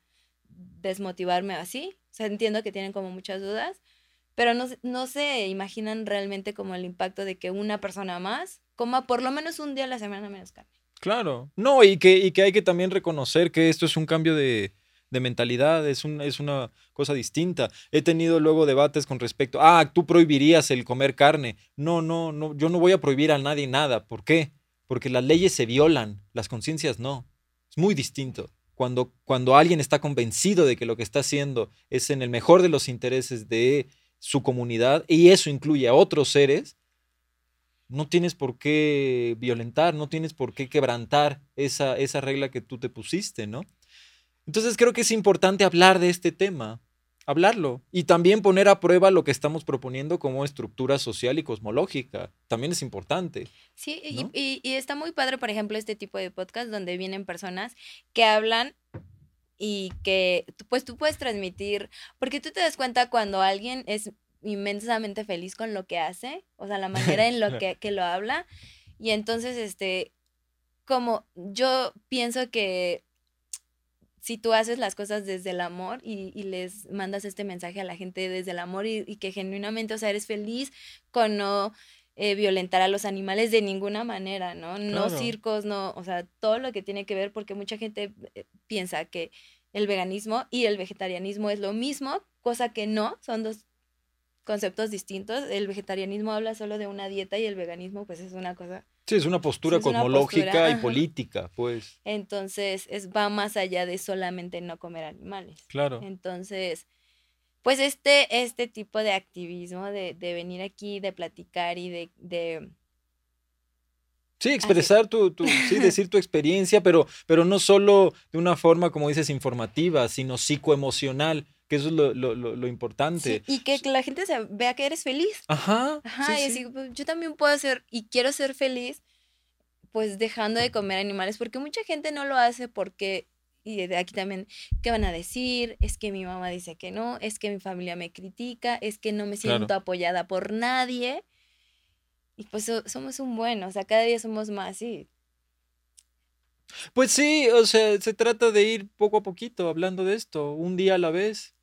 desmotivarme así. O sea, entiendo que tienen como muchas dudas, pero no, no se imaginan realmente como el impacto de que una persona más coma por lo menos un día a la semana menos carne. Claro. No, y que, y que hay que también reconocer que esto es un cambio de, de mentalidad, es, un, es una cosa distinta. He tenido luego debates con respecto, ah, tú prohibirías el comer carne. No, no, no, yo no voy a prohibir a nadie nada. ¿Por qué? Porque las leyes se violan, las conciencias no. Es muy distinto. Cuando, cuando alguien está convencido de que lo que está haciendo es en el mejor de los intereses de su comunidad, y eso incluye a otros seres, no tienes por qué violentar, no tienes por qué quebrantar esa, esa regla que tú te pusiste, ¿no? Entonces creo que es importante hablar de este tema, hablarlo y también poner a prueba lo que estamos proponiendo como estructura social y cosmológica. También es importante. Sí, y, ¿No? y- y está muy padre, por ejemplo, este tipo de podcast donde vienen personas que hablan y que pues tú puedes transmitir, porque tú te das cuenta cuando alguien es inmensamente feliz con lo que hace, o sea, la manera en lo que, que lo habla, y entonces, este, como yo pienso que si tú haces las cosas desde el amor y, y les mandas este mensaje a la gente desde el amor y, y que genuinamente, o sea, eres feliz con no eh, violentar a los animales de ninguna manera, ¿no? No Claro. circos, no, o sea, todo lo que tiene que ver, porque mucha gente eh, piensa que el veganismo y el vegetarianismo es lo mismo, cosa que no, son dos conceptos distintos. El vegetarianismo habla solo de una dieta y el veganismo pues es una cosa. Sí, es una postura una cosmológica postura, y política, pues. Entonces, es, va más allá de solamente no comer animales. Claro. Entonces, pues este, este tipo de activismo, de, de venir aquí, de platicar y de, de Sí, expresar tu, tu- sí, decir tu experiencia, pero, pero no solo de una forma, como dices, informativa, sino psicoemocional, que eso es lo, lo- lo- lo importante. sí, y que la gente se vea que eres feliz. Ajá. Ajá, sí, y sí. así, pues, yo también puedo ser y quiero ser feliz, pues dejando de comer animales, porque mucha gente no lo hace porque, y de aquí también, ¿qué van a decir? Es que mi mamá dice que no, es que mi familia me critica, es que no me Claro. siento apoyada por nadie. Y pues so- somos un buen, o sea, cada día somos más, y Pues sí, o sea, se trata de ir poco a poquito hablando de esto, un día a la vez.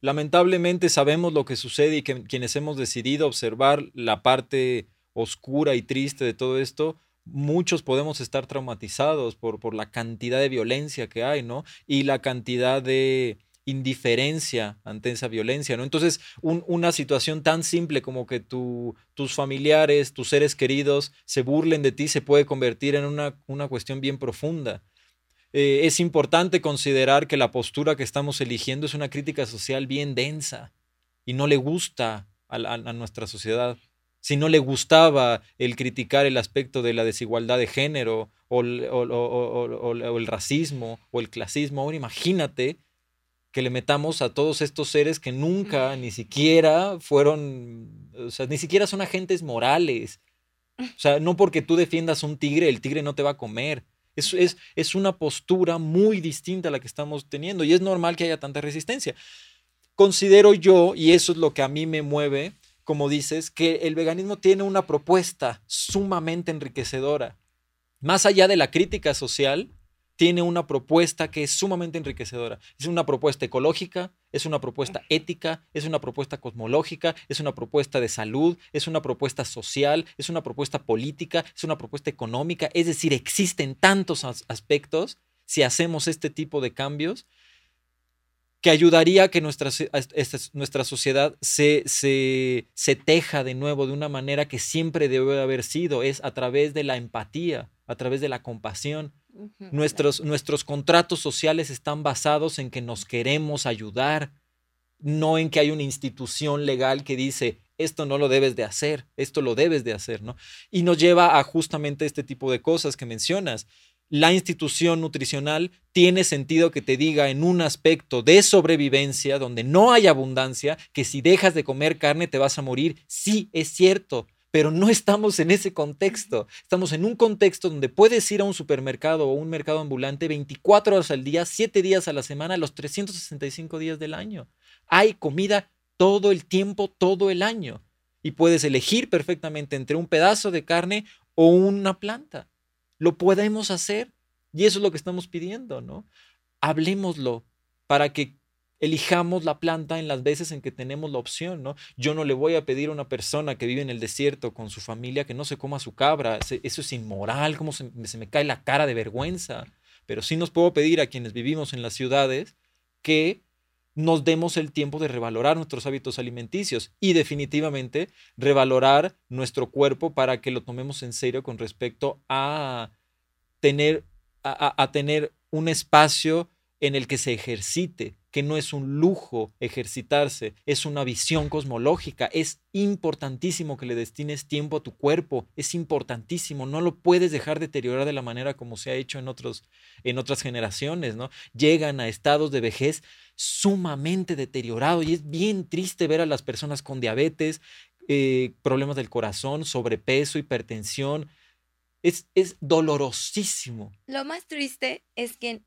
Lamentablemente sabemos lo que sucede y que quienes hemos decidido observar la parte oscura y triste de todo esto, muchos podemos estar traumatizados por, por la cantidad de violencia que hay, ¿no? Y la cantidad de indiferencia ante esa violencia, ¿no? Entonces, una situación tan simple como que tu, tus familiares, tus seres queridos se burlen de ti se puede convertir en una, una cuestión bien profunda. Eh, es importante considerar que la postura que estamos eligiendo es una crítica social bien densa y no le gusta a, nuestra sociedad. Si no le gustaba el criticar el aspecto de la desigualdad de género o o el racismo o el clasismo, ahora imagínate que le metamos a todos estos seres que nunca, ni siquiera fueron, o sea, ni siquiera son agentes morales. O sea, no porque tú defiendas un tigre, el tigre no te va a comer. Es, es, es una postura muy distinta a la que estamos teniendo y es normal que haya tanta resistencia. Considero yo, y eso es lo que a mí me mueve, como dices, que el veganismo tiene una propuesta sumamente enriquecedora. Más allá de la crítica social, tiene una propuesta que es sumamente enriquecedora. Es una propuesta ecológica, es una propuesta ética, es una propuesta cosmológica, es una propuesta de salud, es una propuesta social, es una propuesta política, es una propuesta económica. Es decir, existen tantos aspectos si hacemos este tipo de cambios que ayudaría a que nuestra, nuestra sociedad se, se, se teja de nuevo de una manera que siempre debe haber sido, es a través de la empatía, a través de la compasión, Nuestros, nuestros contratos sociales están basados en que nos queremos ayudar, no en que hay una institución legal que dice, esto no lo debes de hacer, esto lo debes de hacer, ¿no? Y nos lleva a justamente este tipo de cosas que mencionas. La institución nutricional tiene sentido que te diga en un aspecto de sobrevivencia, donde no hay abundancia, que si dejas de comer carne te vas a morir. Sí, es cierto, pero no estamos en ese contexto. Estamos en un contexto donde puedes ir a un supermercado o un mercado ambulante 24 horas al día, 7 días a la semana, los 365 días del año. Hay comida todo el tiempo, todo el año. Y puedes elegir perfectamente entre un pedazo de carne o una planta. Lo podemos hacer. Y eso es lo que estamos pidiendo, ¿no? Hablemoslo para que elijamos la planta en las veces en que tenemos la opción, ¿no? Yo no le voy a pedir a una persona que vive en el desierto con su familia que no se coma su cabra, eso es inmoral, como se, me cae la cara de vergüenza, pero sí nos puedo pedir a quienes vivimos en las ciudades que nos demos el tiempo de revalorar nuestros hábitos alimenticios y definitivamente revalorar nuestro cuerpo para que lo tomemos en serio con respecto a tener, a tener un espacio en el que se ejercite, que no es un lujo ejercitarse, es una visión cosmológica. Es importantísimo que le destines tiempo a tu cuerpo, es importantísimo, no lo puedes dejar deteriorar de la manera como se ha hecho en, otros, en otras generaciones, ¿no? Llegan a estados de vejez sumamente deteriorados y es bien triste ver a las personas con diabetes, eh, problemas del corazón, sobrepeso, hipertensión. Es, es dolorosísimo. Lo más triste es que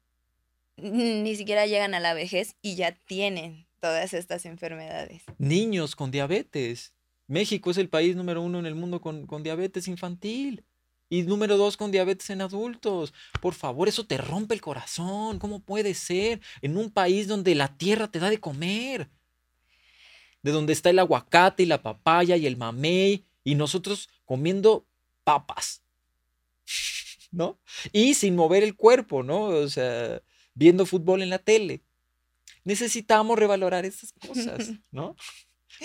ni siquiera llegan a la vejez y ya tienen todas estas enfermedades. Niños con diabetes. México es el país número uno en el mundo con, diabetes infantil. Y número dos, con diabetes en adultos. Por favor, eso te rompe el corazón. ¿Cómo puede ser? En un país donde la tierra te da de comer. De donde está el aguacate y la papaya y el mamey. Y nosotros comiendo papas. ¿No? Y sin mover el cuerpo, ¿no? O sea, viendo fútbol en la tele. Necesitamos revalorar esas cosas, ¿no?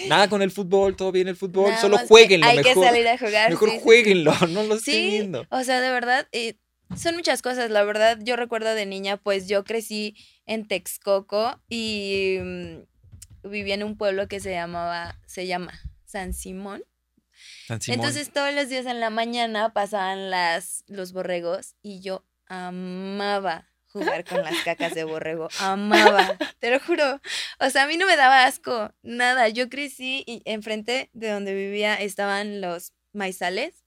Nada con el fútbol, todo bien el fútbol, solo jueguenlo hay mejor. que salir a jugar. Mejor jueguenlo, no lo estoy viendo. O sea, de verdad, eh, son muchas cosas. La verdad, yo recuerdo de niña, pues yo crecí en Texcoco y mm, vivía en un pueblo que se llamaba, se llama San Simón. San Simón. Entonces todos los días en la mañana pasaban las, los borregos y yo amaba jugar con las cacas de borrego. Amaba, te lo juro. O sea, a mí no me daba asco, nada. Yo crecí y enfrente de donde vivía estaban los maizales.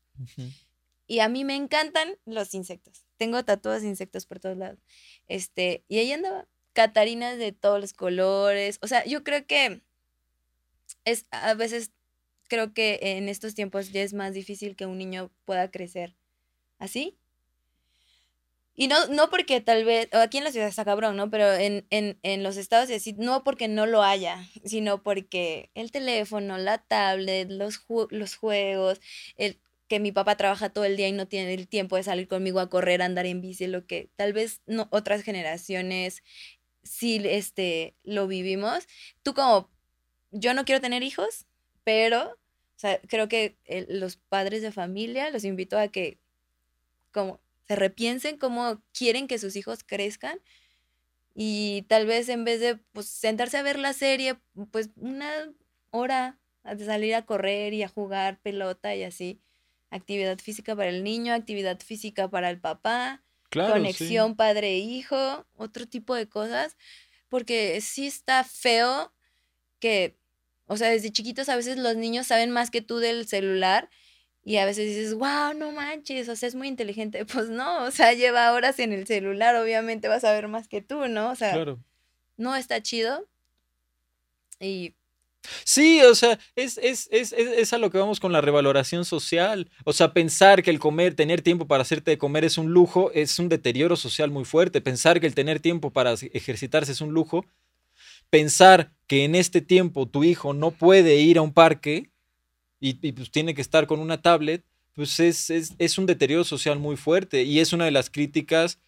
Y a mí me encantan los insectos. Tengo tatuados de insectos por todos lados. Este, y ahí andaba. Catarinas de todos los colores. O sea, yo creo que es a veces creo que en estos tiempos ya es más difícil que un niño pueda crecer así y no, no porque tal vez, aquí en la ciudad está cabrón, ¿no? Pero en, en, en los estados no porque no lo haya, sino porque el teléfono, la tablet, los, los juegos, el, que mi papá trabaja todo el día y no tiene el tiempo de salir conmigo a correr, a andar en bici, lo que tal vez no, otras generaciones sí este, lo vivimos. Tú como, yo no quiero tener hijos, pero o sea, creo que los padres de familia los invito a que como se repiensen cómo quieren que sus hijos crezcan y tal vez en vez de pues, sentarse a ver la serie, pues una hora de salir a correr y a jugar pelota y así, actividad física para el niño, actividad física para el papá, conexión padre-hijo, otro tipo de cosas, porque sí está feo que, o sea, desde chiquitos a veces los niños saben más que tú del celular y a veces dices, wow, no manches, o sea, es muy inteligente. Pues no, o sea, lleva horas en el celular, obviamente vas a ver más que tú, ¿no? O sea, no está chido. Y Sí, o sea, es, es, es, es, a lo que vamos con la revaloración social. O sea, pensar que el comer, tener tiempo para hacerte de comer es un lujo, es un deterioro social muy fuerte. Pensar que el tener tiempo para ejercitarse es un lujo. Pensar que en este tiempo tu hijo no puede ir a un parque y, pues tiene que estar con una tablet, pues es, es, un deterioro social muy fuerte. Y es una de las críticas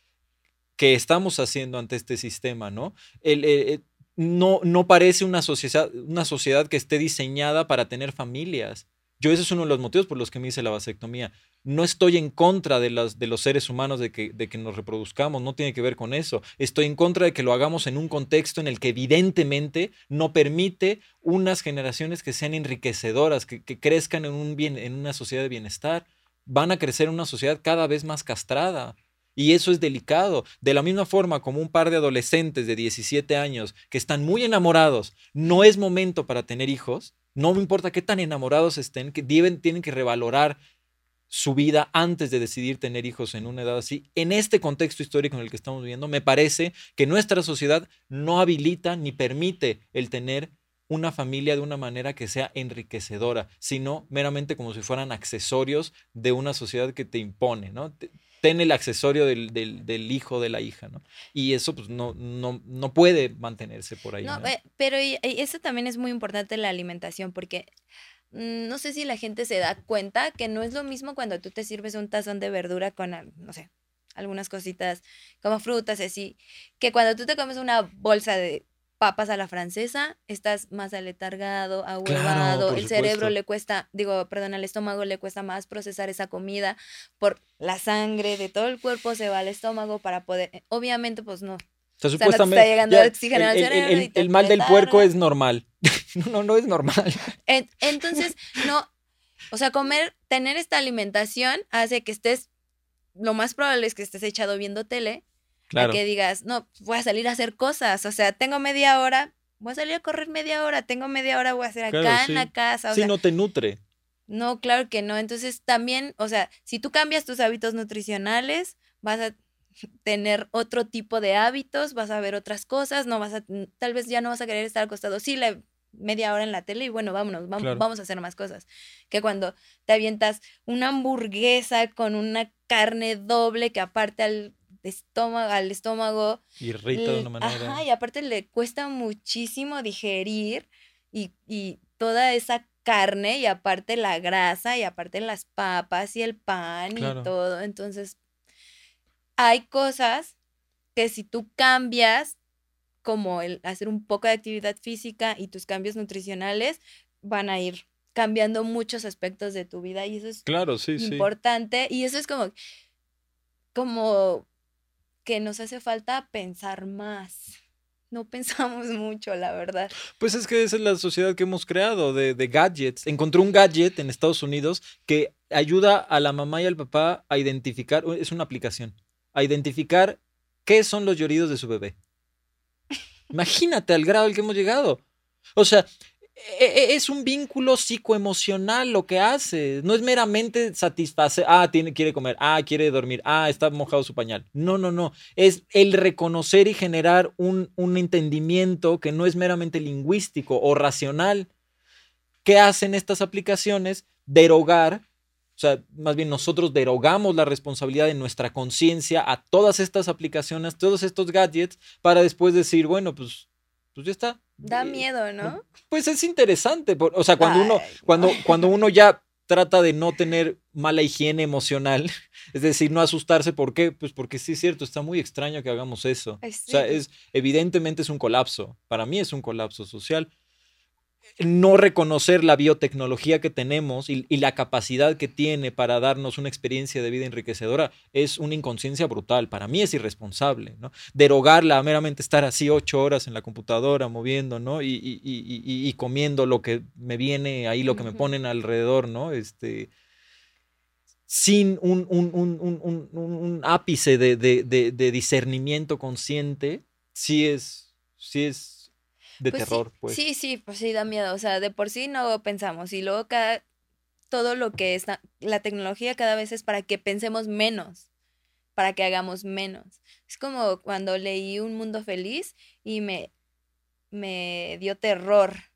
que estamos haciendo ante este sistema, ¿no? el, no, no parece una sociedad, una sociedad que esté diseñada para tener familias. Yo ese es uno de los motivos por los que me hice la vasectomía. No estoy en contra de, los seres humanos de que, de que nos reproduzcamos, no tiene que ver con eso. Estoy en contra de que lo hagamos en un contexto en el que evidentemente no permite unas generaciones que sean enriquecedoras, que, que crezcan en, en una sociedad de bienestar. Van a crecer en una sociedad cada vez más castrada. Y eso es delicado. De la misma forma como un par de adolescentes de 17 años que están muy enamorados, no es momento para tener hijos, no me importa qué tan enamorados estén, que tienen que revalorar su vida antes de decidir tener hijos en una edad así. En este contexto histórico en el que estamos viviendo, me parece que nuestra sociedad no habilita ni permite el tener una familia de una manera que sea enriquecedora, sino meramente como si fueran accesorios de una sociedad que te impone, ¿no? Ten el accesorio del, del, hijo de la hija, ¿no? Y eso pues no, no, no puede mantenerse por ahí. No, eh, pero eso también es muy importante la alimentación, porque mm, no sé si la gente se da cuenta que no es lo mismo cuando tú te sirves un tazón de verdura con, no sé, algunas cositas como frutas así, que cuando tú te comes una bolsa de papas a la francesa, estás más aletargado, ahuevado, el cerebro le cuesta, digo, perdón, al estómago le cuesta más procesar esa comida por la sangre de todo el cuerpo se va al estómago para poder, eh, obviamente pues no. O sea, supuestamente, está llegando el oxígeno al cerebro. El, mal del puerco es normal. no, no es normal. Entonces, no, o sea, comer, tener esta alimentación hace que estés, lo más probable es que estés echado viendo tele Claro. que digas, no, voy a salir a hacer cosas. O sea, tengo media hora, voy a salir a correr media hora, tengo media hora, voy a hacer acá en la casa. O sí, no te nutre. No, claro que no. Entonces también, o sea, si tú cambias tus hábitos nutricionales, vas a tener otro tipo de hábitos, vas a ver otras cosas, no vas a, tal vez ya no vas a querer estar acostado, sí, la media hora en la tele y bueno, vámonos, vamos, vamos a hacer más cosas. Que cuando te avientas una hamburguesa con una carne doble que aparte al estómago, al estómago. Irrita de una manera. Ajá, y aparte le cuesta muchísimo digerir y, y toda esa carne y aparte la grasa y aparte las papas y el pan y todo. Entonces, hay cosas que si tú cambias, como el hacer un poco de actividad física y tus cambios nutricionales, van a ir cambiando muchos aspectos de tu vida y eso es claro, sí, importante. Y eso es como, como que nos hace falta pensar más. No pensamos mucho, la verdad. Pues es que esa es la sociedad que hemos creado de, gadgets. Encontré un gadget en Estados Unidos que ayuda a la mamá y al papá a identificar, es una aplicación, a identificar qué son los lloridos de su bebé. Imagínate al grado al que hemos llegado. O sea, es un vínculo psicoemocional lo que hace. No es meramente satisfacer, ah, tiene, quiere comer, ah, quiere dormir, ah, está mojado su pañal. No, no, no. Es el reconocer y generar un, un entendimiento que no es meramente lingüístico o racional. ¿Qué hacen estas aplicaciones? Derogar, o sea, más bien nosotros derogamos la responsabilidad de nuestra conciencia a todas estas aplicaciones, todos estos gadgets, para después decir, bueno, pues, pues ya está, Da miedo, ¿no? Pues es interesante, o sea, cuando uno, cuando, cuando uno ya trata de no tener mala higiene emocional. Es decir, no asustarse. ¿Por qué? Pues porque sí es cierto, está muy extraño que hagamos eso. O sea, es, evidentemente es un colapso. Para mí es un colapso social no reconocer la biotecnología que tenemos y, la capacidad que tiene para darnos una experiencia de vida enriquecedora es una inconsciencia brutal. Para mí es irresponsable, ¿no? Derogarla, meramente estar así ocho horas en la computadora moviendo, ¿no? Y, comiendo lo que me viene ahí, lo que me ponen alrededor, ¿no? Este, sin un, un, ápice de, de, discernimiento consciente, sí es, sí es de pues terror, pues. Sí, sí, pues sí, da miedo. O sea, de por sí no pensamos. Y luego cada, todo lo que está, la tecnología cada vez es para que pensemos menos, para que hagamos menos. Es como cuando leí Un Mundo Feliz y me, me dio terror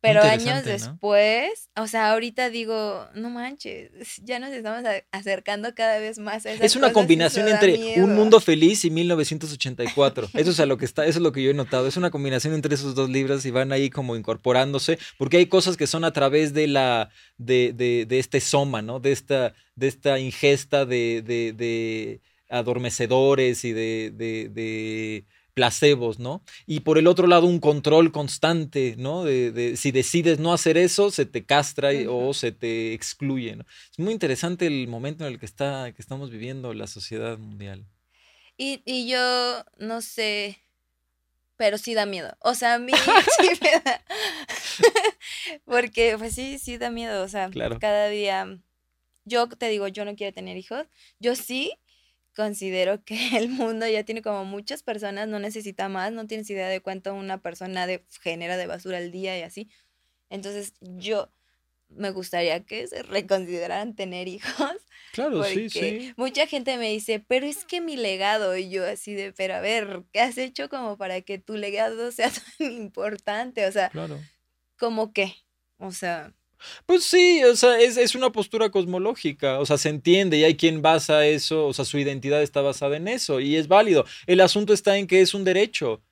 pero años después, o sea, ahorita digo, no manches, ya nos estamos acercando cada vez más a Es una combinación entre Un Mundo Feliz y 1984. Eso es a lo que está, eso es lo que yo he notado. Es una combinación entre esos dos libros y van ahí como incorporándose, porque hay cosas que son a través de la, de, de, de este soma, ¿no? De esta, de esta ingesta de, de, de adormecedores y de placebos, ¿no? Y por el otro lado, un control constante, ¿no? De, si decides no hacer eso, se te castra o se te excluye, ¿no? Es muy interesante el momento en el que, está, que estamos viviendo la sociedad mundial. Y, y yo no sé, pero sí da miedo. O sea, a mí sí me da. Porque, pues sí, sí da miedo. O sea, cada día. Yo te digo, yo no quiero tener hijos. Yo sí, considero que el mundo ya tiene como muchas personas, no necesita más, no tienes idea de cuánto una persona de, genera de basura al día y así. Entonces yo me gustaría que se reconsideraran tener hijos. Claro, sí, sí. Mucha gente me dice, pero es que mi legado, y yo así de, pero a ver, ¿qué has hecho como para que tu legado sea tan importante? O sea, claro. ¿cómo qué? O sea, pues sí, o sea, es, una postura cosmológica, o sea, se entiende y hay quien basa eso, o sea, su identidad está basada en eso y es válido. El asunto está en que es un derecho.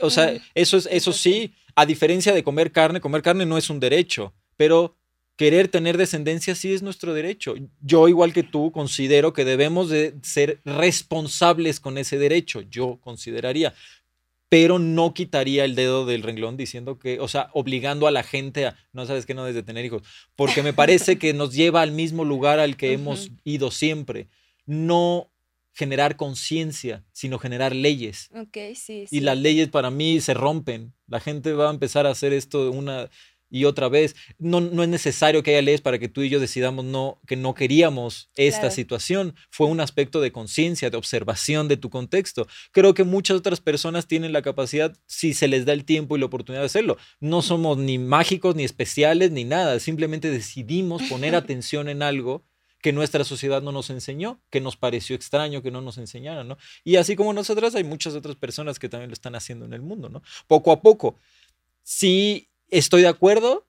O sea, eso, es, eso sí, a diferencia de comer carne, comer carne no es un derecho, pero querer tener descendencia sí es nuestro derecho. Yo, igual que tú, considero que debemos de ser responsables con ese derecho, yo consideraría pero no quitaría el dedo del renglón diciendo que, o sea, obligando a la gente a, no sabes qué, no desde tener hijos, porque me parece que nos lleva al mismo lugar al que hemos ido siempre. No generar conciencia, sino generar leyes. Ok, sí, sí. Y las leyes para mí se rompen. La gente va a empezar a hacer esto de una y otra vez. No, no es necesario que haya leyes para que tú y yo decidamos no, que no queríamos esta situación. Fue un aspecto de conciencia, de observación de tu contexto. Creo que muchas otras personas tienen la capacidad, si se les da el tiempo y la oportunidad de hacerlo. No somos ni mágicos, ni especiales, ni nada. Simplemente decidimos poner atención en algo que nuestra sociedad no nos enseñó, que nos pareció extraño que no nos enseñaran, ¿no? Y así como nosotras, hay muchas otras personas que también lo están haciendo en el mundo, ¿no? Poco a poco. Sí Estoy de acuerdo.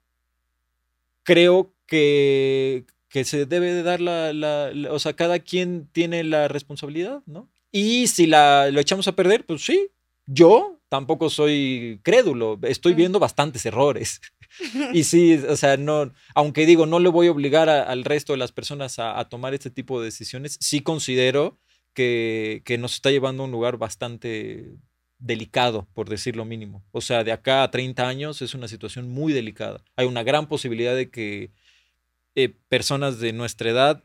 Creo que, que se debe de dar la, O sea, cada quien tiene la responsabilidad, ¿no? Y si la, lo echamos a perder, pues sí. Yo tampoco soy crédulo. Estoy mm. viendo bastantes errores. y sí, o sea, no, aunque digo, no le voy a obligar al resto de las personas a, a, tomar este tipo de decisiones, sí considero que, que nos está llevando a un lugar bastante delicado, por decir lo mínimo. O sea, de acá a 30 años es una situación muy delicada. Hay una gran posibilidad de que eh, personas de nuestra edad,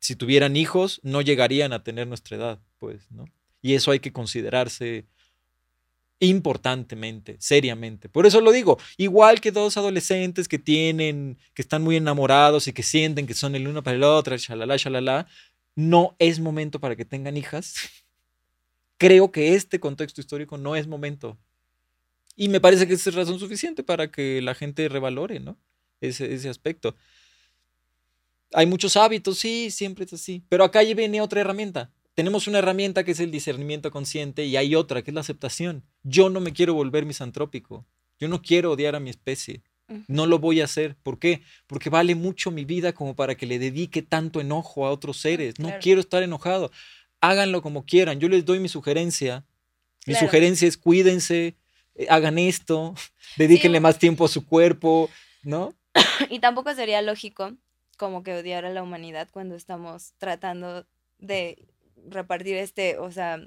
si tuvieran hijos, no llegarían a tener nuestra edad, pues, ¿no? Y eso hay que considerarse importantemente, seriamente. Por eso lo digo, igual que dos adolescentes que tienen, que están muy enamorados y que sienten que son el uno para el otro, shalala, shalala, no es momento para que tengan hijas creo que este contexto histórico no es momento. Y me parece que es razón suficiente para que la gente revalore, ¿no? Ese, ese aspecto. Hay muchos hábitos, sí, siempre es así. Pero acá viene otra herramienta. Tenemos una herramienta que es el discernimiento consciente y hay otra que es la aceptación. Yo no me quiero volver misantrópico. Yo no quiero odiar a mi especie. No lo voy a hacer. ¿Por qué? Porque vale mucho mi vida como para que le dedique tanto enojo a otros seres. No quiero estar enojado háganlo como quieran. Yo les doy mi sugerencia. Mi sugerencia es cuídense, eh, hagan esto, dedíquenle más tiempo a su cuerpo, ¿no? Y tampoco sería lógico como que odiar a la humanidad cuando estamos tratando de repartir este, o sea,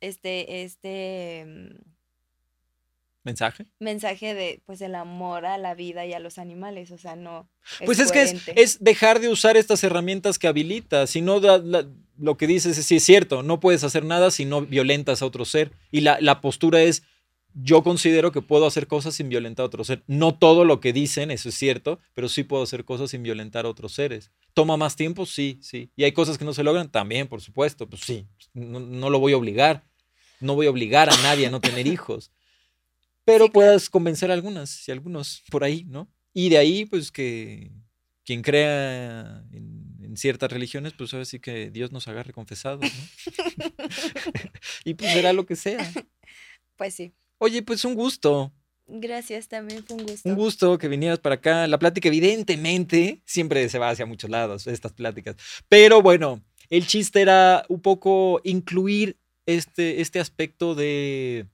este, este mm, mensaje. Mensaje de, pues, el amor a la vida y a los animales, o sea, no. pues es que es, dejar de usar estas herramientas que habilita, si no lo que dices es, sí es cierto, no puedes hacer nada si no violentas a otro ser. Y la, la postura es, yo considero que puedo hacer cosas sin violentar a otro ser. No todo lo que dicen, eso es cierto, pero sí puedo hacer cosas sin violentar a otros seres. ¿Toma más tiempo? Sí, sí. ¿Y hay cosas que no se logran? También, por supuesto. Pues sí, no, lo voy a obligar. No voy a obligar a nadie a no tener hijos. Pero puedas convencer a algunas y algunos por ahí, ¿no? Y de ahí, pues que quien crea en, en ciertas religiones, pues ahora sí que Dios nos agarre confesados, ¿no? y pues será lo que sea. Pues sí. Oye, pues un gusto. Gracias, también fue un gusto. Un gusto que vinieras para acá. La plática, evidentemente, siempre se va hacia muchos lados, estas pláticas. Pero bueno, el chiste era un poco incluir este, este aspecto de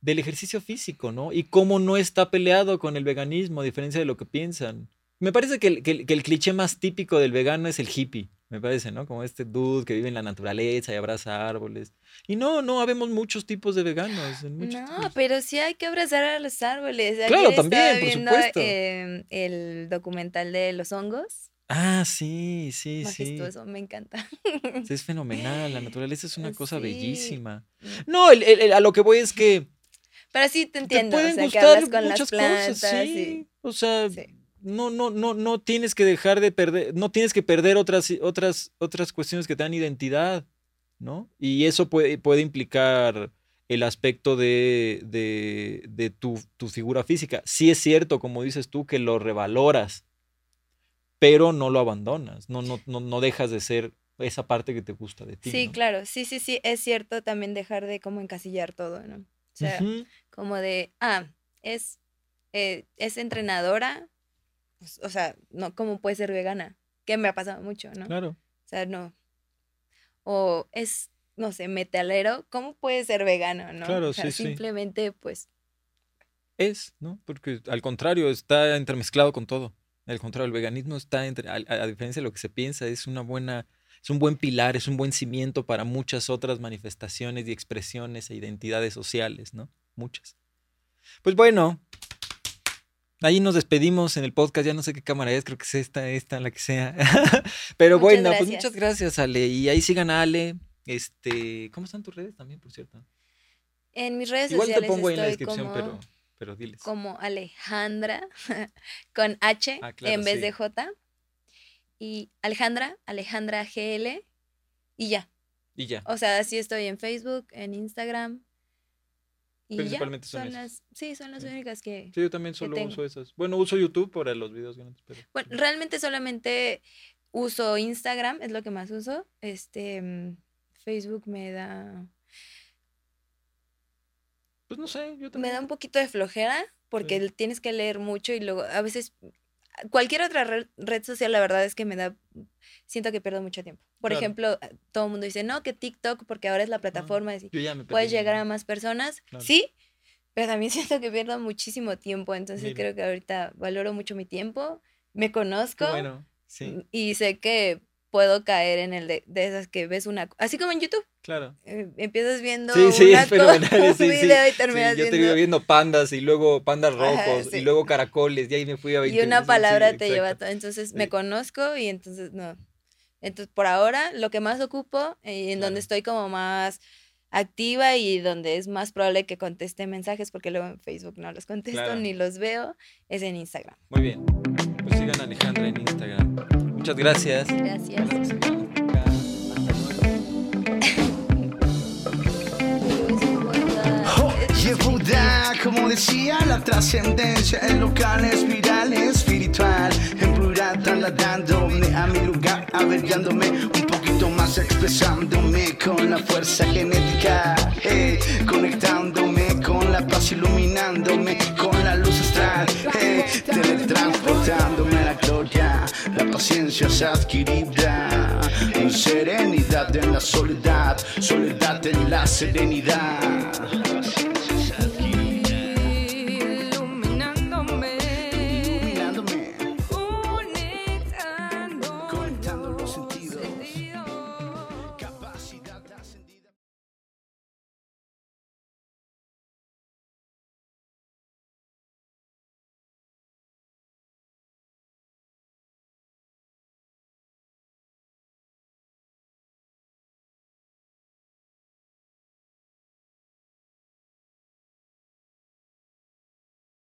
del ejercicio físico, ¿no? Y cómo no está peleado con el veganismo, a diferencia de lo que piensan. Me parece que que el cliché más típico del vegano es el hippie me parece, ¿no? Como este dude que vive en la naturaleza y abraza árboles. Y no, no, habemos muchos tipos de veganos. no, pero sí hay que abrazar a los árboles. claro, también, por supuesto. Em, el documental de los hongos. Ah, sí, sí, Majestuoso, me encanta. Sí, es fenomenal, la naturaleza es una cosa bellísima. Mm. No, el, a lo que voy es que... Pero sí te entiendo, o sea, que hablas con las plantas. Cosas, sí. O sea, no, no, no, no tienes que dejar de perder, no tienes que perder otras, otras, otras cuestiones que te dan identidad, ¿no? Y eso puede, puede implicar el aspecto de, de, tu, tu, figura física. Sí es cierto, como dices tú, que lo revaloras, pero no lo abandonas, no, no, no, no dejas de ser esa parte que te gusta de ti. Sí, claro, sí, sí, sí, es cierto también dejar de como encasillar todo, ¿no? O sea, como de, ah, es, eh, es entrenadora, pues, o sea, no, ¿cómo puede ser vegana? Que me ha pasado mucho, ¿no? Claro. O sea, no. O es, no sé, metalero, ¿cómo puede ser vegano, no? Claro, o sea, sí, simplemente, pues. Es, ¿no? Porque al contrario, está entremezclado con todo. Al contrario, el veganismo está, entre, a, diferencia de lo que se piensa, es una buena, es un buen pilar, es un buen cimiento para muchas otras manifestaciones y expresiones e identidades sociales, ¿no? Muchas. Pues bueno, Ahí nos despedimos en el podcast, ya no sé qué cámara es, creo que es esta, esta, la que sea. Pero bueno, pues muchas gracias, Ale. Y ahí sigan a Ale. Este, ¿cómo están tus redes también, por cierto? En mis redes sociales. Igual te pongo ahí en la descripción, pero, pero diles. Como Alejandra, con H ah, en vez de J. Y Alejandra, Alejandra GL, y ya. Y ya. O sea, así estoy en Facebook, en Instagram, Principalmente son, las, sí, son las únicas que. Sí, yo también solo uso esas. Bueno, uso YouTube para los videos grandes, pero. Bueno, realmente solamente uso Instagram, es lo que más uso. Este mm, Facebook me da. Pues no sé, yo también. Me da un poquito de flojera porque tienes que leer mucho y luego a veces cualquier otra red, social, la verdad es que me da, siento que pierdo mucho tiempo. Por ejemplo, todo el mundo dice, no, que TikTok, porque ahora es la plataforma, puedes llegar a más personas. Sí, pero también siento que pierdo muchísimo tiempo, entonces creo que ahorita valoro mucho mi tiempo, me conozco y sé que puedo caer en el de, esas que ves una... Así como en YouTube. Claro. Eh, empiezas viendo sí, sí, una un video y terminas yo viendo... Yo te viendo pandas y luego pandas rojos y luego caracoles y ahí me fui a ver. Y una palabra te lleva todo. Entonces me conozco y entonces no. Entonces por ahora lo que más ocupo y en donde estoy como más activa y donde es más probable que conteste mensajes porque luego en Facebook no los contesto ni los veo es en Instagram. Muy bien. Pues sigan a Alejandra en Instagram. Muchas gracias. Gracias. como decía, la trascendencia, el local espiral espiritual, en plural trasladándome a mi lugar, averiándome un poquito más, expresándome con la fuerza genética, hey, conectándome con la paz, iluminándome con la luz astral, hey, teletransportándome a la gloria la paciencia se adquirida, serenidad en la soledad, soledad en la serenidad.